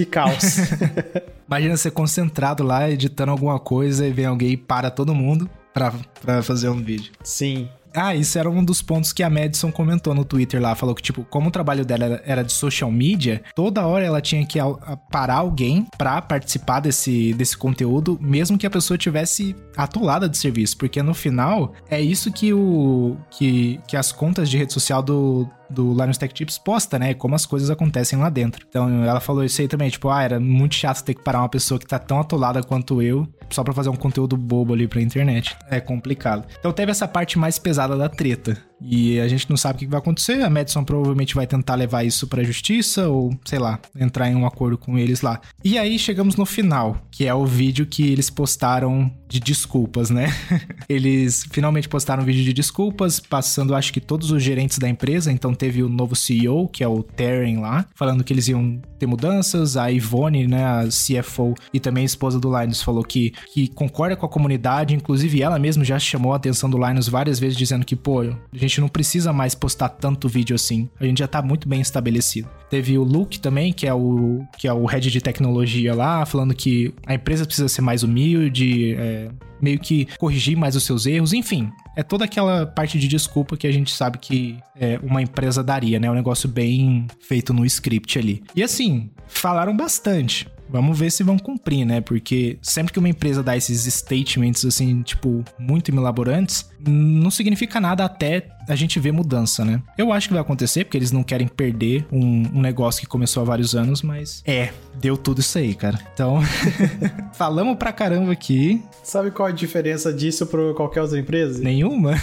Que caos. Imagina ser concentrado lá editando alguma coisa e vem alguém e para todo mundo pra, pra fazer um vídeo. Sim. Ah, isso era um dos pontos que a Madison comentou no Twitter lá. Falou que, tipo, como o trabalho dela era de social media, toda hora ela tinha que parar alguém pra participar desse, desse conteúdo, mesmo que a pessoa tivesse atolada de serviço. Porque no final, é isso que o. que, que as contas de rede social do, do Linus Tech Tips posta, né? Como as coisas acontecem lá dentro. Então ela falou isso aí também, tipo, ah, era muito chato ter que parar uma pessoa que tá tão atolada quanto eu, só pra fazer um conteúdo bobo ali pra internet. É complicado. Então teve essa parte mais pesada da treta. E a gente não sabe o que vai acontecer. A Madison provavelmente vai tentar levar isso pra justiça ou, sei lá, entrar em um acordo com eles lá. E aí chegamos no final, que é o vídeo que eles postaram de desculpas, né? eles finalmente postaram um vídeo de desculpas, passando acho que todos os gerentes da empresa. Então teve o novo CEO, que é o Terren lá, falando que eles iam ter mudanças. A Ivone, né, a CFO e também a esposa do Linus, falou que, que concorda com a comunidade. Inclusive ela mesma já chamou a atenção do Linus várias vezes, dizendo que, pô, a gente gente não precisa mais postar tanto vídeo assim. A gente já tá muito bem estabelecido. Teve o Luke também, que é o, que é o head de tecnologia lá, falando que a empresa precisa ser mais humilde, é, meio que corrigir mais os seus erros, enfim. É toda aquela parte de desculpa que a gente sabe que é, uma empresa daria, né? Um negócio bem feito no script ali. E assim, falaram bastante. Vamos ver se vão cumprir, né? Porque sempre que uma empresa dá esses statements, assim, tipo, muito elaborantes, não significa nada até a gente ver mudança, né? Eu acho que vai acontecer, porque eles não querem perder um, um negócio que começou há vários anos, mas é, deu tudo isso aí, cara. Então, falamos pra caramba aqui. Sabe qual a diferença disso pra qualquer outra empresa? Nenhuma.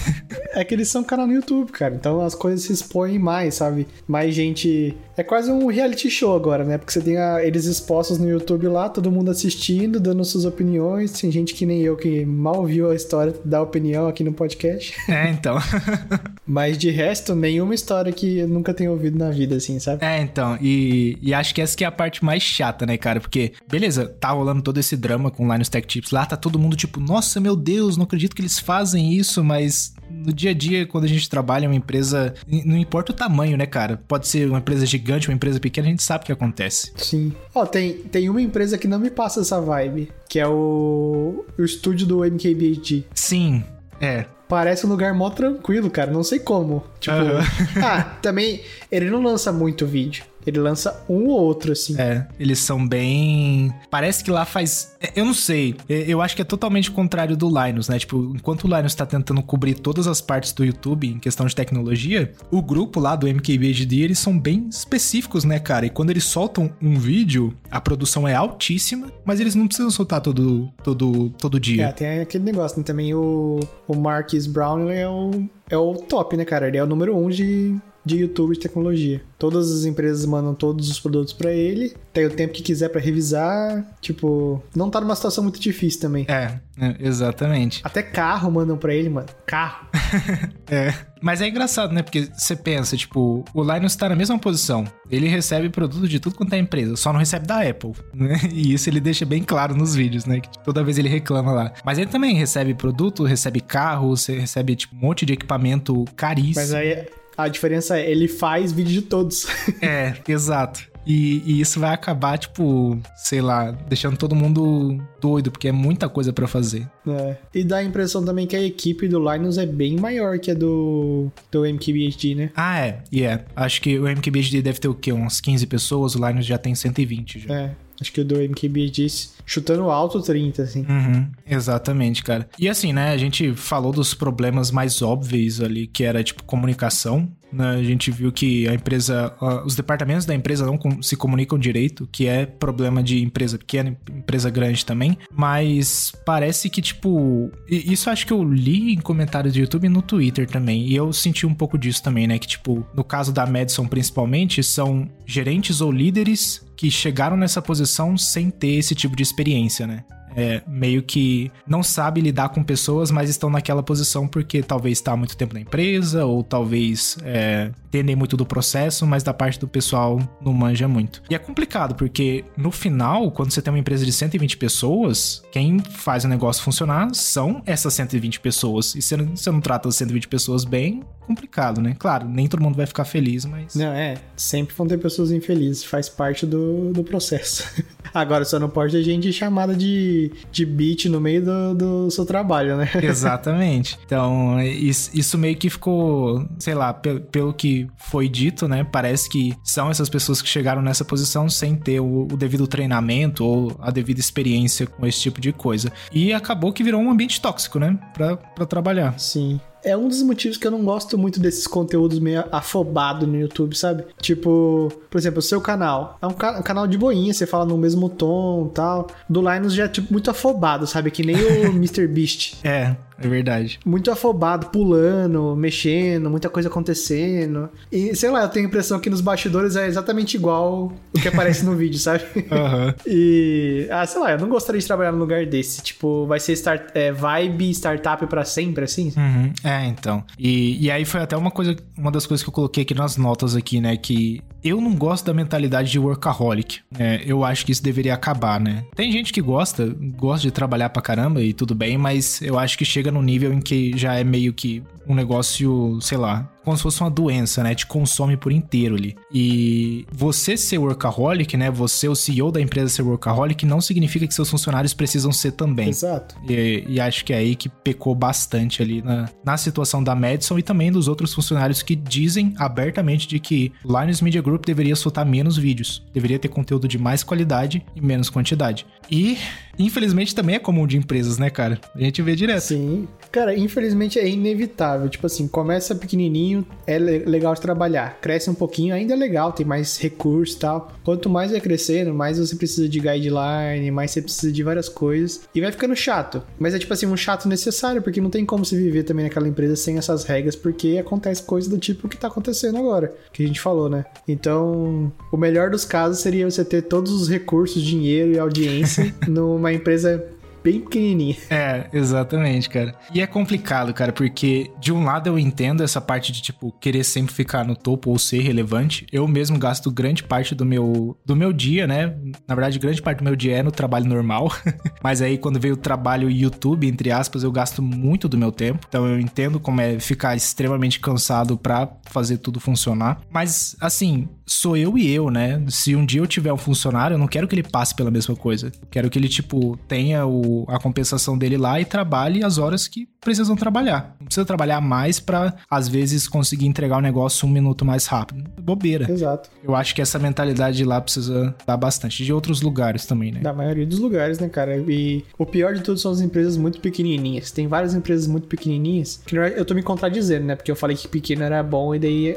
é que eles são canal no YouTube, cara. Então as coisas se expõem mais, sabe? Mais gente. É quase um reality show agora, né? Porque você tem a... eles expostos no YouTube lá, todo mundo assistindo, dando suas opiniões. Tem gente que nem eu que mal viu a história, dá opinião aqui no podcast. É, então. Mas de resto, nenhuma história que eu nunca tenha ouvido na vida, assim, sabe? É, então. E, e acho que essa que é a parte mais chata, né, cara? Porque, beleza, tá rolando todo esse drama com Linus Tech Tips. Lá tá todo mundo tipo, nossa, meu Deus, não acredito que eles fazem isso, mas no dia a dia, quando a gente trabalha em uma empresa, não importa o tamanho, né, cara? Pode ser uma empresa gigante, uma empresa pequena, a gente sabe o que acontece. Sim. Ó, oh, tem, tem uma empresa que não me passa essa vibe, que é o, o estúdio do MKBHD. Sim, é parece um lugar mó tranquilo, cara. Não sei como. Tipo, uhum. ah, também ele não lança muito vídeo. Ele lança um ou outro, assim. É, eles são bem. Parece que lá faz. É, eu não sei. Eu acho que é totalmente contrário do Linus, né? Tipo, enquanto o Linus tá tentando cobrir todas as partes do YouTube em questão de tecnologia, o grupo lá do MKBHD, eles são bem específicos, né, cara? E quando eles soltam um vídeo, a produção é altíssima, mas eles não precisam soltar todo, todo, todo dia. É, tem aquele negócio, né? Também o, o Marquis Brown é o, é o top, né, cara? Ele é o número um de de YouTube de tecnologia. Todas as empresas mandam todos os produtos para ele, tem o tempo que quiser para revisar, tipo, não tá numa situação muito difícil também. É, é exatamente. Até carro mandam para ele, mano. Carro. é. Mas é engraçado, né? Porque você pensa, tipo, o Linus tá na mesma posição. Ele recebe produto de tudo quanto é empresa, só não recebe da Apple, né? E isso ele deixa bem claro nos vídeos, né? Que toda vez ele reclama lá. Mas ele também recebe produto, recebe carro, você recebe, tipo, um monte de equipamento caríssimo. Mas aí A diferença é, ele faz vídeo de todos. É, exato. E, e, isso vai acabar, tipo, sei lá, deixando todo mundo doido, porque é muita coisa para fazer. É. E dá a impressão também que a equipe do Linus é bem maior que a do, do MKBHD, né? Ah, é. E yeah. é. Acho que o MKBHD deve ter o quê? Umas 15 pessoas, o Linus já tem 120 já. É. Acho que o do MKBHD chutando alto 30, assim. Uhum, exatamente, cara. E assim, né, a gente falou dos problemas mais óbvios ali, que era, tipo, comunicação. Né? A gente viu que a empresa, os departamentos da empresa não se comunicam direito, que é problema de empresa pequena, empresa grande também. Mas parece que, tipo, isso acho que eu li em comentários do YouTube e no Twitter também. E eu senti um pouco disso também, né? Que, tipo, no caso da Madison principalmente, são gerentes ou líderes que chegaram nessa posição sem ter esse tipo de experiência, né? É, meio que não sabe lidar com pessoas, mas estão naquela posição porque talvez está há muito tempo na empresa, ou talvez é, entendem muito do processo, mas da parte do pessoal não manja muito. E é complicado, porque no final, quando você tem uma empresa de 120 pessoas, quem faz o negócio funcionar são essas 120 pessoas. E se você não trata as 120 pessoas bem, complicado, né? Claro, nem todo mundo vai ficar feliz, mas. Não, é. Sempre vão ter pessoas infelizes, faz parte do, do processo. Agora, só não pode ter gente chamada de, de beat no meio do, do seu trabalho, né? Exatamente. Então, isso, isso meio que ficou, sei lá, pelo, pelo que foi dito, né? Parece que são essas pessoas que chegaram nessa posição sem ter o, o devido treinamento ou a devida experiência com esse tipo de coisa. E acabou que virou um ambiente tóxico, né? Pra, pra trabalhar. Sim é um dos motivos que eu não gosto muito desses conteúdos meio afobado no YouTube, sabe? Tipo, por exemplo, o seu canal. É um, ca um canal de boinha, você fala no mesmo tom tal. Do Linus já é tipo muito afobado, sabe? Que nem o Mr. Beast. É, é verdade. Muito afobado, pulando, mexendo, muita coisa acontecendo. E sei lá, eu tenho a impressão que nos bastidores é exatamente igual o que aparece no vídeo, sabe? Uhum. E, ah, sei lá, eu não gostaria de trabalhar num lugar desse. Tipo, vai ser start, é, vibe startup para sempre, assim? Uhum. É, então. E, e aí foi até uma coisa, uma das coisas que eu coloquei aqui nas notas aqui, né? Que eu não gosto da mentalidade de workaholic. É, eu acho que isso deveria acabar, né? Tem gente que gosta, gosta de trabalhar pra caramba e tudo bem, mas eu acho que chega num nível em que já é meio que um negócio, sei lá, como se fosse uma doença, né? Te consome por inteiro ali. E você ser workaholic, né? Você, o CEO da empresa, ser workaholic, não significa que seus funcionários precisam ser também. Exato. E, e acho que é aí que pecou bastante ali na, na situação da Madison e também dos outros funcionários que dizem abertamente de que Linus Media Group deveria soltar menos vídeos, deveria ter conteúdo de mais qualidade e menos quantidade. E, infelizmente, também é comum de empresas, né, cara? A gente vê direto. Sim. Cara, infelizmente é inevitável. Tipo assim, começa pequenininho, é legal de trabalhar. Cresce um pouquinho, ainda é legal, tem mais recursos e tal. Quanto mais vai crescendo, mais você precisa de guideline, mais você precisa de várias coisas. E vai ficando chato. Mas é tipo assim, um chato necessário, porque não tem como se viver também naquela empresa sem essas regras, porque acontece coisa do tipo que tá acontecendo agora, que a gente falou, né? Então, o melhor dos casos seria você ter todos os recursos, dinheiro e audiência numa empresa bem pequenininha. É, exatamente, cara. E é complicado, cara, porque de um lado eu entendo essa parte de, tipo, querer sempre ficar no topo ou ser relevante. Eu mesmo gasto grande parte do meu, do meu dia, né? Na verdade, grande parte do meu dia é no trabalho normal. Mas aí, quando veio o trabalho YouTube, entre aspas, eu gasto muito do meu tempo. Então eu entendo como é ficar extremamente cansado pra fazer tudo funcionar. Mas, assim, sou eu e eu, né? Se um dia eu tiver um funcionário, eu não quero que ele passe pela mesma coisa. Eu quero que ele, tipo, tenha o a compensação dele lá e trabalhe as horas que precisam trabalhar. Não precisa trabalhar mais para às vezes conseguir entregar o negócio um minuto mais rápido. Bobeira. Exato. Eu acho que essa mentalidade de lá precisa dar bastante. De outros lugares também, né? Da maioria dos lugares, né, cara? E o pior de tudo são as empresas muito pequenininhas. Tem várias empresas muito pequenininhas que eu tô me contradizendo, né? Porque eu falei que pequeno era bom e daí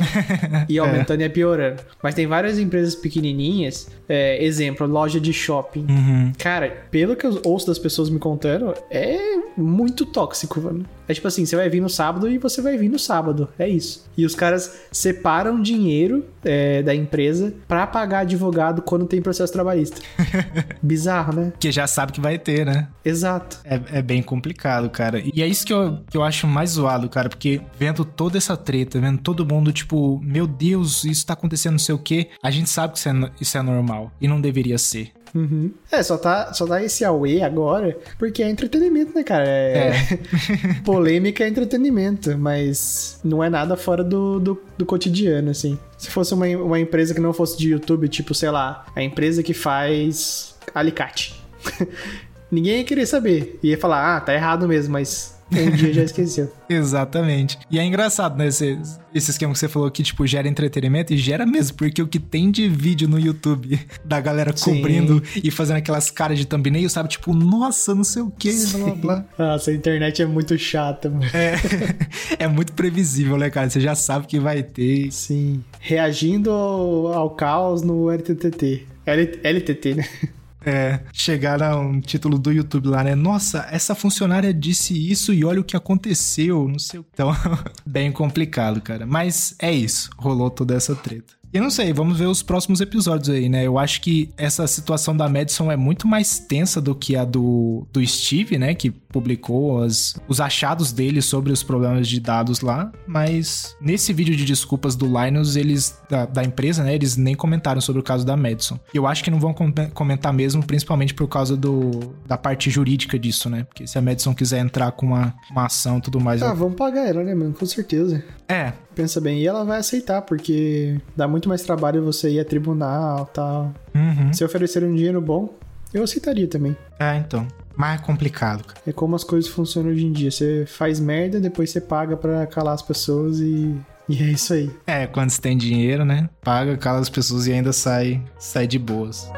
ia aumentando é. e ia piorando. Mas tem várias empresas pequenininhas. É, exemplo, loja de shopping. Uhum. Cara, pelo que eu ouço das pessoas me contando, é muito tóxico, mano. É tipo assim, você vai vir no sábado e você vai vir no sábado. É isso. E os caras separam dinheiro é, da empresa para pagar advogado quando tem processo trabalhista. Bizarro, né? Que já sabe que vai ter, né? Exato. É, é, bem complicado, cara. E é isso que eu, que eu acho mais zoado, cara, porque vendo toda essa treta, vendo todo mundo, tipo, meu Deus, isso tá acontecendo não sei o quê, a gente sabe que isso é, isso é normal e não deveria ser. Uhum. É, só tá, só tá esse Aue agora porque é entretenimento, né, cara? É... é. Polêmica é entretenimento, mas não é nada fora do, do, do, cotidiano, assim. Se fosse uma, uma empresa que não fosse de YouTube, tipo, sei lá, a empresa que faz alicate. Ninguém ia querer saber. Ia falar, ah, tá errado mesmo, mas um dia já esqueceu. Exatamente. E é engraçado, né? Esse, esse esquema que você falou que, tipo, gera entretenimento e gera mesmo, porque o que tem de vídeo no YouTube da galera Sim. cobrindo e fazendo aquelas caras de thumbnail, sabe? Tipo, nossa, não sei o que, blá blá blá. Nossa, a internet é muito chata, mano. É, é muito previsível, né, cara? Você já sabe que vai ter. Sim. Reagindo ao, ao caos no LTTT. L, LTT, né? É, chegar a um título do YouTube lá, né? Nossa, essa funcionária disse isso e olha o que aconteceu, não sei o que. Então, bem complicado, cara. Mas é isso, rolou toda essa treta. E não sei, vamos ver os próximos episódios aí, né? Eu acho que essa situação da Madison é muito mais tensa do que a do, do Steve, né? Que publicou as, os achados dele sobre os problemas de dados lá. Mas nesse vídeo de desculpas do Linus, eles, da, da empresa, né? Eles nem comentaram sobre o caso da Madison. E eu acho que não vão comentar mesmo, principalmente por causa do, da parte jurídica disso, né? Porque se a Madison quiser entrar com uma, uma ação e tudo mais. Ah, eu... vamos pagar ela, né, mano? Com certeza. É. Pensa bem, e ela vai aceitar, porque dá muito mais trabalho você ir a tribunal e tal. Uhum. Se oferecer um dinheiro bom, eu aceitaria também. É, então. Mais complicado, cara. É como as coisas funcionam hoje em dia. Você faz merda, depois você paga para calar as pessoas e e é isso aí. É, quando você tem dinheiro, né? Paga, cala as pessoas e ainda sai, sai de boas.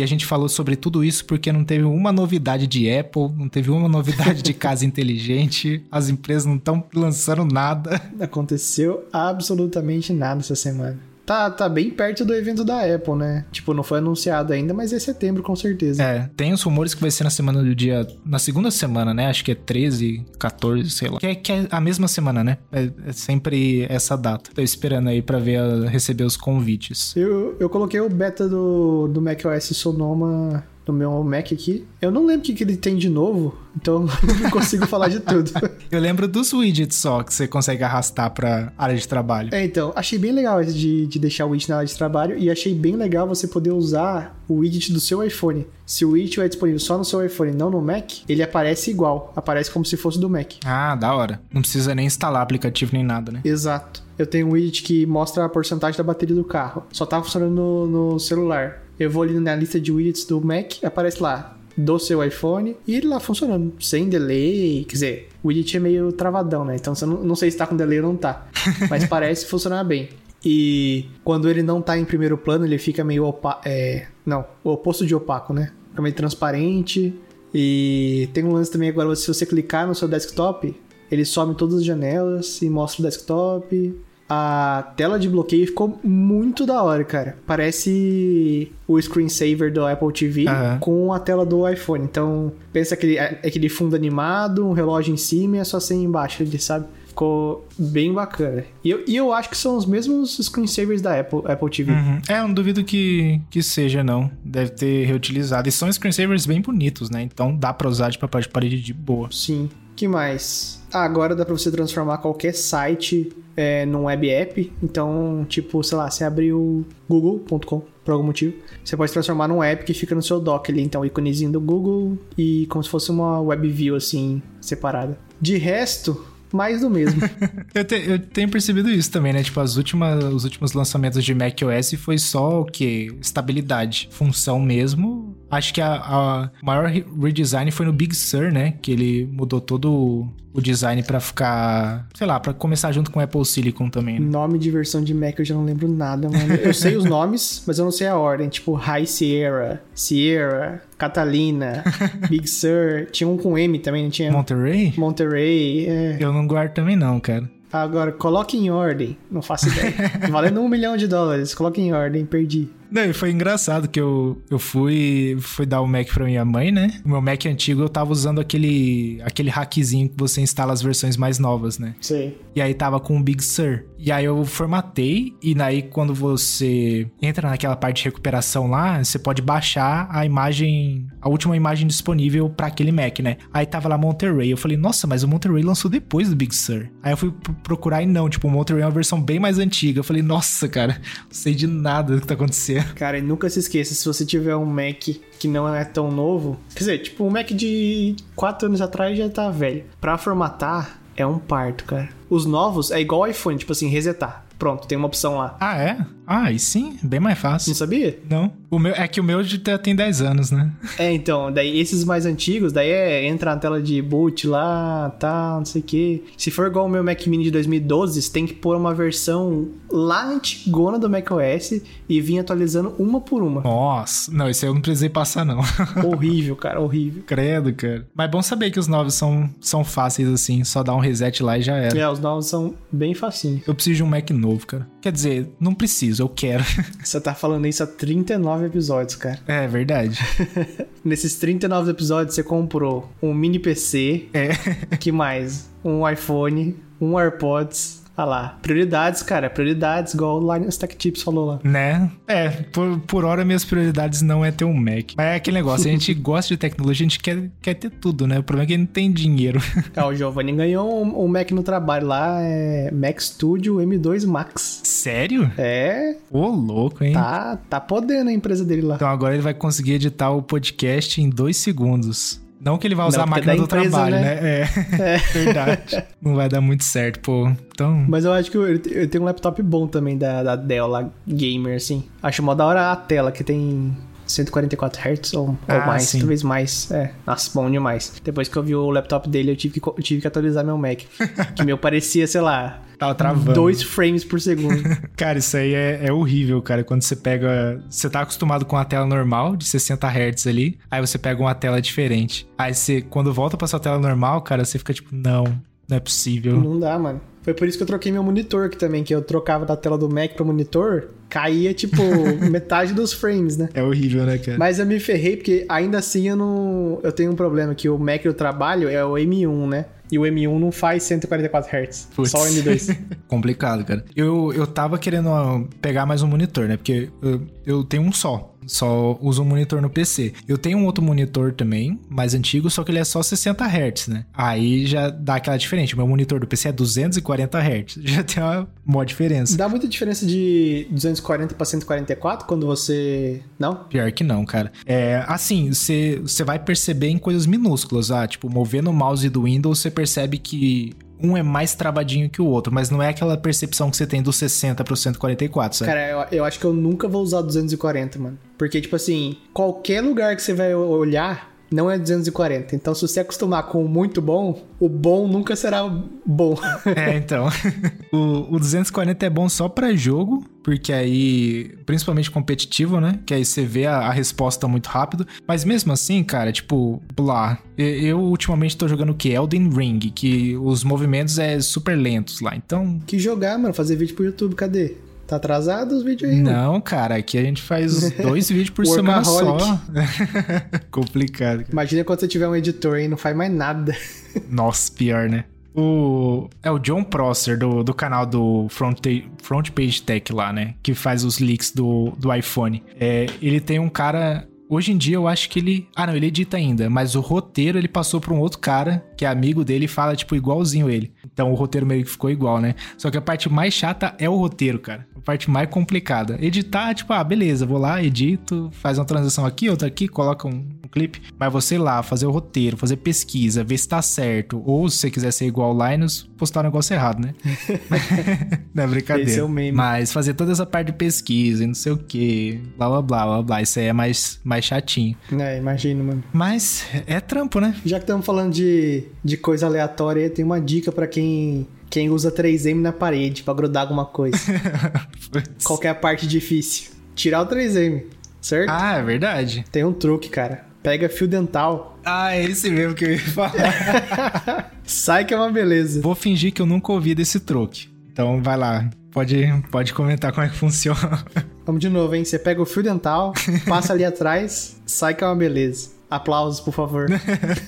E a gente falou sobre tudo isso porque não teve uma novidade de Apple, não teve uma novidade de casa inteligente, as empresas não estão lançando nada. Não aconteceu absolutamente nada essa semana tá, tá bem perto do evento da Apple, né? Tipo, não foi anunciado ainda, mas é setembro com certeza. É, tem os rumores que vai ser na semana do dia. Na segunda semana, né? Acho que é 13, 14, sei lá. Que é, que é a mesma semana, né? É, é sempre essa data. Tô esperando aí pra ver a, receber os convites. Eu, eu coloquei o beta do, do macOS Sonoma no meu Mac aqui. Eu não lembro o que, que ele tem de novo, então não consigo falar de tudo. Eu lembro dos widgets só que você consegue arrastar pra área de trabalho. É, então, achei bem legal esse de, de deixar o widget na área de trabalho e achei bem legal você poder usar o widget do seu iPhone. Se o widget é disponível só no seu iPhone e não no Mac, ele aparece igual, aparece como se fosse do Mac. Ah, da hora. Não precisa nem instalar aplicativo nem nada, né? Exato. Eu tenho um widget que mostra a porcentagem da bateria do carro. Só tá funcionando no, no celular eu vou ali na lista de widgets do Mac, aparece lá do seu iPhone e ele lá funcionando, sem delay. Quer dizer, o widget é meio travadão, né? Então você não, não sei se tá com delay ou não tá. Mas parece funcionar bem. E quando ele não tá em primeiro plano, ele fica meio opaco. É, não, o oposto de opaco, né? Fica meio transparente. E tem um lance também agora, se você clicar no seu desktop, ele some todas as janelas e mostra o desktop a tela de bloqueio ficou muito da hora, cara. Parece o screensaver do Apple TV uhum. com a tela do iPhone. Então, pensa aquele, é, aquele fundo animado, um relógio em cima e é só sem embaixo, sabe? Ficou bem bacana. E eu, e eu acho que são os mesmos screensavers da Apple, Apple TV. Uhum. É, eu não duvido que, que seja, não. Deve ter reutilizado. E são screensavers bem bonitos, né? Então dá pra usar de papel de parede de boa. Sim. Que mais? Ah, agora dá pra você transformar qualquer site é, num web app. Então, tipo, sei lá, você abriu google.com por algum motivo. Você pode transformar num app que fica no seu dock ali. Então, íconezinho do Google e como se fosse uma web view, assim, separada. De resto, mais do mesmo. eu, te, eu, tenho percebido isso também, né? Tipo, as últimas, os últimos lançamentos de macOS foi só o que? Estabilidade. Função mesmo. Acho que a, a maior redesign foi no Big Sur, né? Que ele mudou todo o design para ficar, sei lá, para começar junto com o Apple Silicon também. Né? Nome de versão de Mac eu já não lembro nada, mano. Eu sei os nomes, mas eu não sei a ordem. Tipo, High Sierra, Sierra, Catalina, Big Sur. Tinha um com M também, não tinha? Monterey? Monterey, é. Eu não guardo também não, cara. Agora, coloque em ordem. Não faço ideia. Valendo um milhão de dólares. Coloque em ordem, perdi. Não, e foi engraçado que eu, eu fui, fui dar o Mac pra minha mãe, né? O meu Mac antigo eu tava usando aquele, aquele hackzinho que você instala as versões mais novas, né? Sei. E aí tava com o Big Sur. E aí eu formatei, e daí quando você entra naquela parte de recuperação lá, você pode baixar a imagem, a última imagem disponível para aquele Mac, né? Aí tava lá Monterey. Eu falei, nossa, mas o Monterey lançou depois do Big Sur. Aí eu fui procurar e não, tipo, o Monterey é uma versão bem mais antiga. Eu falei, nossa, cara, não sei de nada do que tá acontecendo. Cara, e nunca se esqueça, se você tiver um Mac que não é tão novo, quer dizer, tipo, um Mac de 4 anos atrás já tá velho. Pra formatar, é um parto, cara. Os novos é igual iPhone, tipo assim, resetar. Pronto, tem uma opção lá. Ah, é? Ah, e sim, bem mais fácil. Não sabia? Não. O meu, é que o meu já tem 10 anos, né? É, então, daí esses mais antigos, daí é entra na tela de boot lá, tá, não sei o quê. Se for igual o meu Mac Mini de 2012, você tem que pôr uma versão lá antigona do macOS e vir atualizando uma por uma. Nossa, não, isso aí eu não precisei passar, não. horrível, cara, horrível. Credo, cara. Mas é bom saber que os novos são, são fáceis assim, só dá um reset lá e já era. É, os novos são bem facinhos. Eu preciso de um Mac novo, cara. Quer dizer, não preciso, eu quero. Você tá falando isso há 39 episódios, cara. É verdade. Nesses 39 episódios você comprou um mini PC. É. que mais? Um iPhone, um AirPods, ah lá, prioridades, cara, prioridades, igual o Linus Tech Tips falou lá. Né? É, por, por hora minhas prioridades não é ter um Mac. Mas é aquele negócio, a gente gosta de tecnologia, a gente quer, quer ter tudo, né? O problema é que não tem dinheiro. É, o Giovanni ganhou um, um Mac no trabalho lá, é Mac Studio M2 Max. Sério? É. Ô, louco, hein? Tá, tá podendo a empresa dele lá. Então agora ele vai conseguir editar o podcast em dois segundos. Não que ele vai usar não, a máquina do empresa, trabalho, né? né? É, é. verdade. não vai dar muito certo, pô. Então... Mas eu acho que eu, eu tenho um laptop bom também da, da Dell lá, gamer, assim. Acho mó da hora a tela, que tem 144 Hz ou, ah, ou mais, sim. talvez mais. É, nossa, bom demais. Depois que eu vi o laptop dele, eu tive que, eu tive que atualizar meu Mac. que meu parecia, sei lá, Tava travando. Dois frames por segundo. cara, isso aí é, é, horrível, cara. Quando você pega. Você tá acostumado com a tela normal, de 60 Hz ali. Aí você pega uma tela diferente. Aí você, quando volta pra sua tela normal, cara, você fica tipo, não, não é possível. Não dá, mano. Foi por isso que eu troquei meu monitor aqui também, que eu trocava da tela do Mac pro monitor, caía tipo metade dos frames, né? É horrível, né, cara? Mas eu me ferrei porque ainda assim eu não. Eu tenho um problema que o Mac que eu trabalho é o M1, né? E o M1 não faz 144 Hz. Putz. Só o M2. Complicado, cara. Eu, eu tava querendo pegar mais um monitor, né? Porque eu, eu tenho um só só uso um monitor no PC. Eu tenho um outro monitor também, mais antigo, só que ele é só 60 Hz, né? Aí já dá aquela diferença. O meu monitor do PC é 240 Hz. Já tem uma maior diferença. Dá muita diferença de 240 para 144 quando você. Não? Pior que não, cara. É assim, você vai perceber em coisas minúsculas. Ah, tipo, movendo o mouse do Windows, você percebe que um é mais travadinho que o outro, mas não é aquela percepção que você tem do 60 pro 144, sabe? Cara, eu, eu acho que eu nunca vou usar 240, mano. Porque, tipo assim, qualquer lugar que você vai olhar, não é 240. Então, se você acostumar com o muito bom, o bom nunca será bom. é, então. o, o 240 é bom só para jogo, porque aí, principalmente competitivo, né? Que aí você vê a, a, resposta muito rápido. Mas mesmo assim, cara, tipo, blá. Eu ultimamente tô jogando o que? Elden Ring, que os movimentos é super lentos lá, então. Que jogar, mano? Fazer vídeo pro YouTube, cadê? Tá atrasado os vídeos aí? Não, cara, aqui a gente faz dois vídeos por semana só. Complicado. Cara. Imagina quando você tiver um editor e não faz mais nada. Nossa, pior, né? O, é o John Prosser do, do canal do Front, Front Page Tech lá, né? Que faz os leaks do, do iPhone. É, ele tem um cara Hoje em dia eu acho que ele. Ah, não, ele edita ainda, mas o roteiro ele passou pra um outro cara, que é amigo dele, e fala, tipo, igualzinho ele. Então o roteiro meio que ficou igual, né? Só que a parte mais chata é o roteiro, cara. A parte mais complicada. Editar, tipo, ah, beleza, vou lá, edito, faz uma transição aqui, outra aqui, coloca um, um clipe. Mas você lá, fazer o roteiro, fazer pesquisa, ver se tá certo. Ou se você quiser ser igual o Linus, postar o negócio errado, né? não é brincadeira. Esse é o meme. Mas fazer toda essa parte de pesquisa e não sei o que, blá blá blá blá blá. Isso aí é mais, mais chatinho. É, imagino, mano. Mas é trampo, né? Já que estamos falando de, de coisa aleatória, tem uma dica para quem quem usa 3M na parede para grudar alguma coisa. Qualquer parte difícil. Tirar o 3M, certo? Ah, é verdade. Tem um truque, cara. Pega fio dental. Ah, é esse mesmo que eu ia falar. Sai que é uma beleza. Vou fingir que eu nunca ouvi desse truque. Então vai lá, pode, pode comentar como é que funciona. Vamos de novo, hein? Você pega o fio dental, passa ali atrás, sai que é uma beleza. Aplausos, por favor.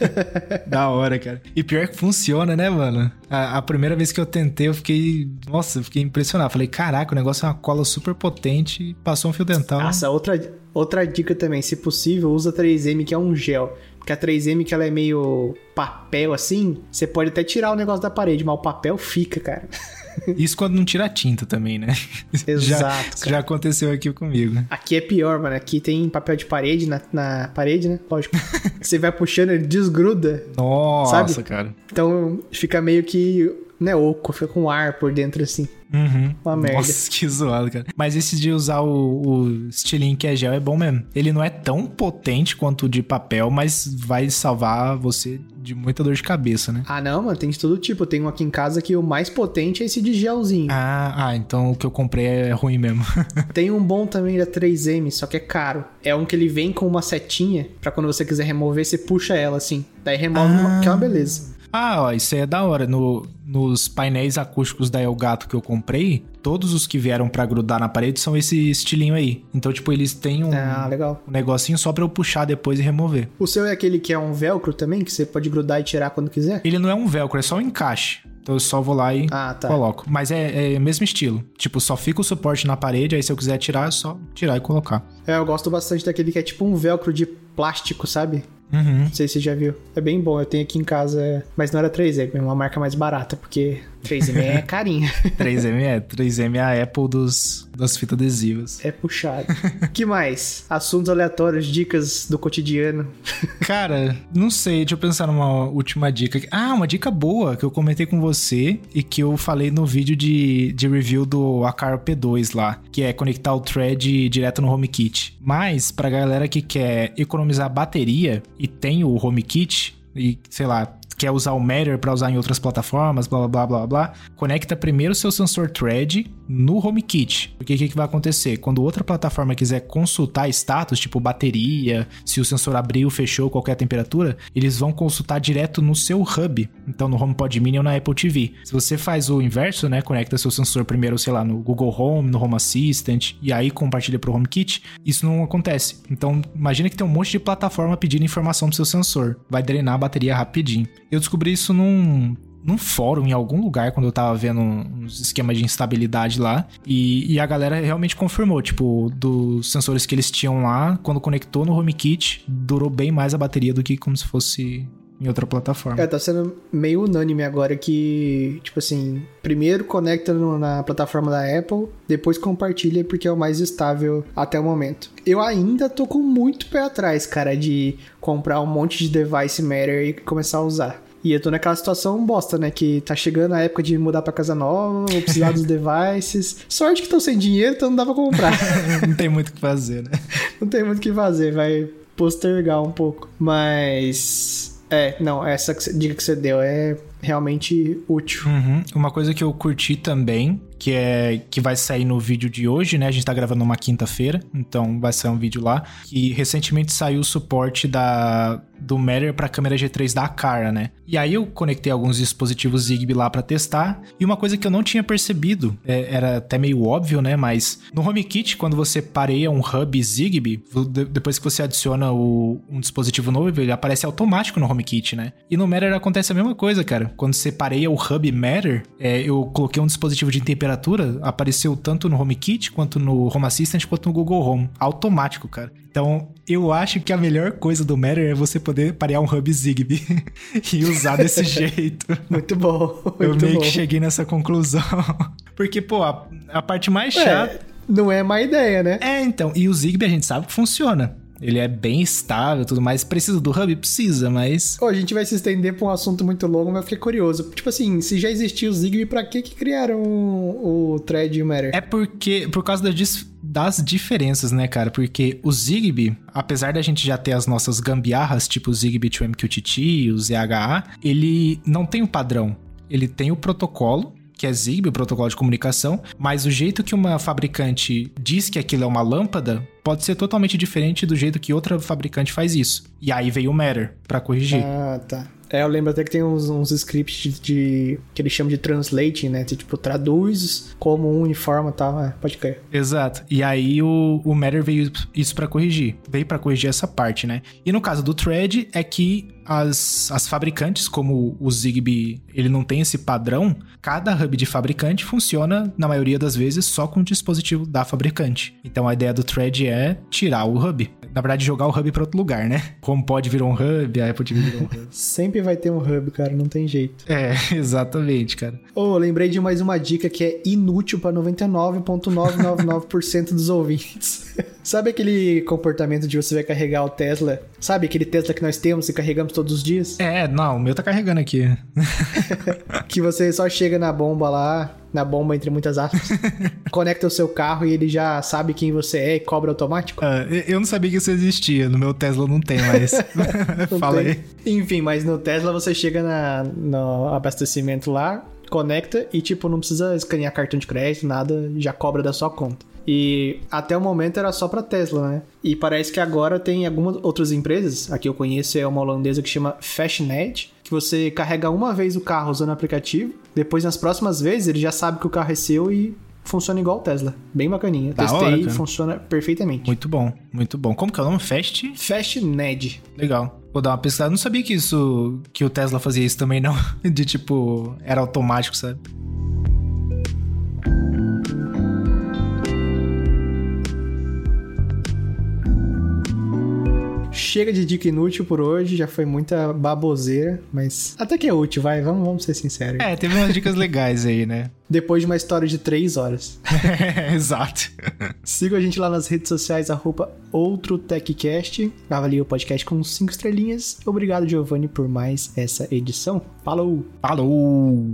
da hora, cara. E pior que funciona, né, mano? A, a, primeira vez que eu tentei, eu fiquei. Nossa, eu fiquei impressionado. Falei, caraca, o negócio é uma cola super potente. Passou um fio dental. Nossa, outra, outra dica também. Se possível, usa 3M, que é um gel. Porque a 3M, que ela é meio papel assim, você pode até tirar o negócio da parede, mas o papel fica, cara. Isso quando não tira tinta também, né? Exato. Já, já, aconteceu aqui comigo. Aqui é pior, mano. Aqui tem papel de parede na, na parede, né? Lógico. Você vai puxando, ele desgruda. Nossa, sabe? cara. Então fica meio que né, oco, fica com ar por dentro assim. Uhum. Uma merda. Nossa, que zoado, cara. Mas esse de usar o, o estilinho que é gel é bom mesmo. Ele não é tão potente quanto o de papel, mas vai salvar você de muita dor de cabeça, né? Ah, não, mano, tem de todo tipo. Tem um aqui em casa que o mais potente é esse de gelzinho. Ah, ah então o que eu comprei é ruim mesmo. tem um bom também da 3M, só que é caro. É um que ele vem com uma setinha para quando você quiser remover, você puxa ela assim. Daí remove, ah. que é uma beleza. Ah, ó, isso aí é da hora. No, nos painéis acústicos da Elgato que eu comprei, todos os que vieram para grudar na parede são esse estilinho aí. Então, tipo, eles têm um, ah, um negocinho só pra eu puxar depois e remover. O seu é aquele que é um velcro também, que você pode grudar e tirar quando quiser? Ele não é um velcro, é só um encaixe. Então eu só vou lá e ah, tá. coloco. Mas é, é mesmo estilo. Tipo, só fica o suporte na parede, aí se eu quiser tirar, é só tirar e colocar. É, eu gosto bastante daquele que é tipo um velcro de plástico, sabe? Uhum. Não sei se você já viu. É bem bom. Eu tenho aqui em casa, mas não era 3M, é uma marca mais barata, porque 3M é carinha. 3M é. 3M é a Apple dos, das fitas adesivas. É puxado. que mais? Assuntos aleatórios, dicas do cotidiano. Cara, não sei. Deixa eu pensar numa última dica. Ah, uma dica boa que eu comentei com você e que eu falei no vídeo de, de review do Acaro P2 lá, que é conectar o thread direto no HomeKit. Mas, pra galera que quer economizar bateria e tem o HomeKit, e sei lá, quer usar o Matter para usar em outras plataformas, blá blá blá blá blá, conecta primeiro o seu sensor thread no HomeKit. Porque o que, que, vai acontecer? Quando outra plataforma quiser consultar status, tipo bateria, se o sensor abriu, fechou, qualquer temperatura, eles vão consultar direto no seu hub. Então no HomePod Mini ou na Apple TV. Se você faz o inverso, né, conecta seu sensor primeiro, sei lá, no Google Home, no Home Assistant e aí compartilha pro HomeKit, isso não acontece. Então imagina que tem um monte de plataforma pedindo informação do seu sensor. Vai drenar a bateria rapidinho. Eu descobri isso num num fórum em algum lugar quando eu tava vendo uns esquemas de instabilidade lá. E, e, a galera realmente confirmou, tipo, dos sensores que eles tinham lá, quando conectou no HomeKit, durou bem mais a bateria do que como se fosse em outra plataforma. É, tá sendo meio unânime agora que, tipo assim, primeiro conecta no, na plataforma da Apple, depois compartilha porque é o mais estável até o momento. Eu ainda tô com muito pé atrás, cara, de comprar um monte de device Matter e começar a usar. E eu tô naquela situação bosta, né? Que tá chegando a época de mudar pra casa nova, vou precisar dos devices. Sorte que tô sem dinheiro, então não dá pra comprar. não tem muito o que fazer, né? Não tem muito o que fazer, vai postergar um pouco. Mas. É, não, essa dica que você deu é realmente útil. Uhum. Uma coisa que eu curti também que é que vai sair no vídeo de hoje, né? A gente tá gravando uma quinta-feira, então vai sair um vídeo lá. Que recentemente saiu o suporte da do Matter para câmera G3 da Cara, né? E aí eu conectei alguns dispositivos Zigbee lá para testar. E uma coisa que eu não tinha percebido, é, era até meio óbvio, né? Mas no HomeKit, quando você pareia um hub Zigbee, depois que você adiciona o, um dispositivo novo, ele aparece automático no HomeKit, né? E no Matter acontece a mesma coisa, cara. Quando você pareia o hub Matter, é, eu coloquei um dispositivo de temperatura apareceu tanto no HomeKit, quanto no Home Assistant, quanto no Google Home. Automático, cara. Então, eu acho que a melhor coisa do Matter é você poder parear um hub Zigbee e usar desse jeito. Muito bom. Muito eu meio bom. que cheguei nessa conclusão. Porque, pô, a, a parte mais chata. não é má ideia, né? É, então. E o Zigbee a gente sabe que funciona. Ele é bem estável tudo mais. Precisa do hub? Precisa, mas. Pô, a gente vai se estender pra um assunto muito longo, mas eu fiquei curioso. Tipo assim, se já existia o Zigbee, pra que que criaram o, o Thread e o Matter? É porque, por causa das, das diferenças, né, cara? Porque o Zigbee, apesar da gente já ter as nossas gambiarras, tipo o Zigbee to MQTT, o ZHA, ele não tem o um padrão. Ele tem o protocolo, que é Zigbee, o protocolo de comunicação, mas o jeito que uma fabricante diz que aquilo é uma lâmpada pode ser totalmente diferente do jeito que outra fabricante faz isso. E aí veio o Matter para corrigir. Ah, tá. É, eu lembro até que tem uns, uns scripts de, de, que eles chamam de translating, né? Que, tipo, traduz como um e tal. É, pode crer. Exato. E aí o, o Matter veio isso para corrigir. Veio para corrigir essa parte, né? E no caso do Thread é que as, as fabricantes, como o Zigbee, ele não tem esse padrão, cada hub de fabricante funciona, na maioria das vezes, só com o dispositivo da fabricante. Então a ideia do Thread é tirar o hub. Na verdade, jogar o hub para outro lugar, né? Como pode vir um hub, a Apple TV virou um hub. Sempre vai ter um hub, cara, não tem jeito. É, exatamente, cara. Oh, lembrei de mais uma dica que é inútil para 99,999% dos ouvintes. Sabe aquele comportamento de você vai carregar o Tesla? Sabe aquele Tesla que nós temos e carregamos todos os dias? É, não, o meu tá carregando aqui. que você só chega na bomba lá, na bomba entre muitas aspas, conecta o seu carro e ele já sabe quem você é e cobra automático? Ah, eu não sabia que isso existia, no meu Tesla não tem mais. Fala tem. aí. Enfim, mas no Tesla você chega na, no abastecimento lá, conecta e, tipo, não precisa escanear cartão de crédito, nada, já cobra da sua conta. E até o momento era só para Tesla, né? E parece que agora tem algumas outras empresas, aqui eu conheço é uma holandesa que chama Fashionet, que você carrega uma vez o carro usando o aplicativo, depois nas próximas vezes ele já sabe que o carro é seu e funciona igual o Tesla. Bem bacaninha. Da Testei e funciona perfeitamente. Muito bom, muito bom. Como que é o nome? Fast? Fastned. Legal. Vou dar uma pesquisada. Não sabia que isso que o Tesla fazia isso também não, de tipo era automático, sabe? Chega de dica inútil por hoje, já foi muita baboseira, mas até que é útil, vai, vamos, vamos ser sinceros. É, teve umas dicas legais aí, né? Depois de uma história de três horas. Exato. Siga a gente lá nas redes sociais, arroba OutroTechCast. Avalie o podcast com cinco estrelinhas. Obrigado, Giovanni, por mais essa edição. Falou! Falou!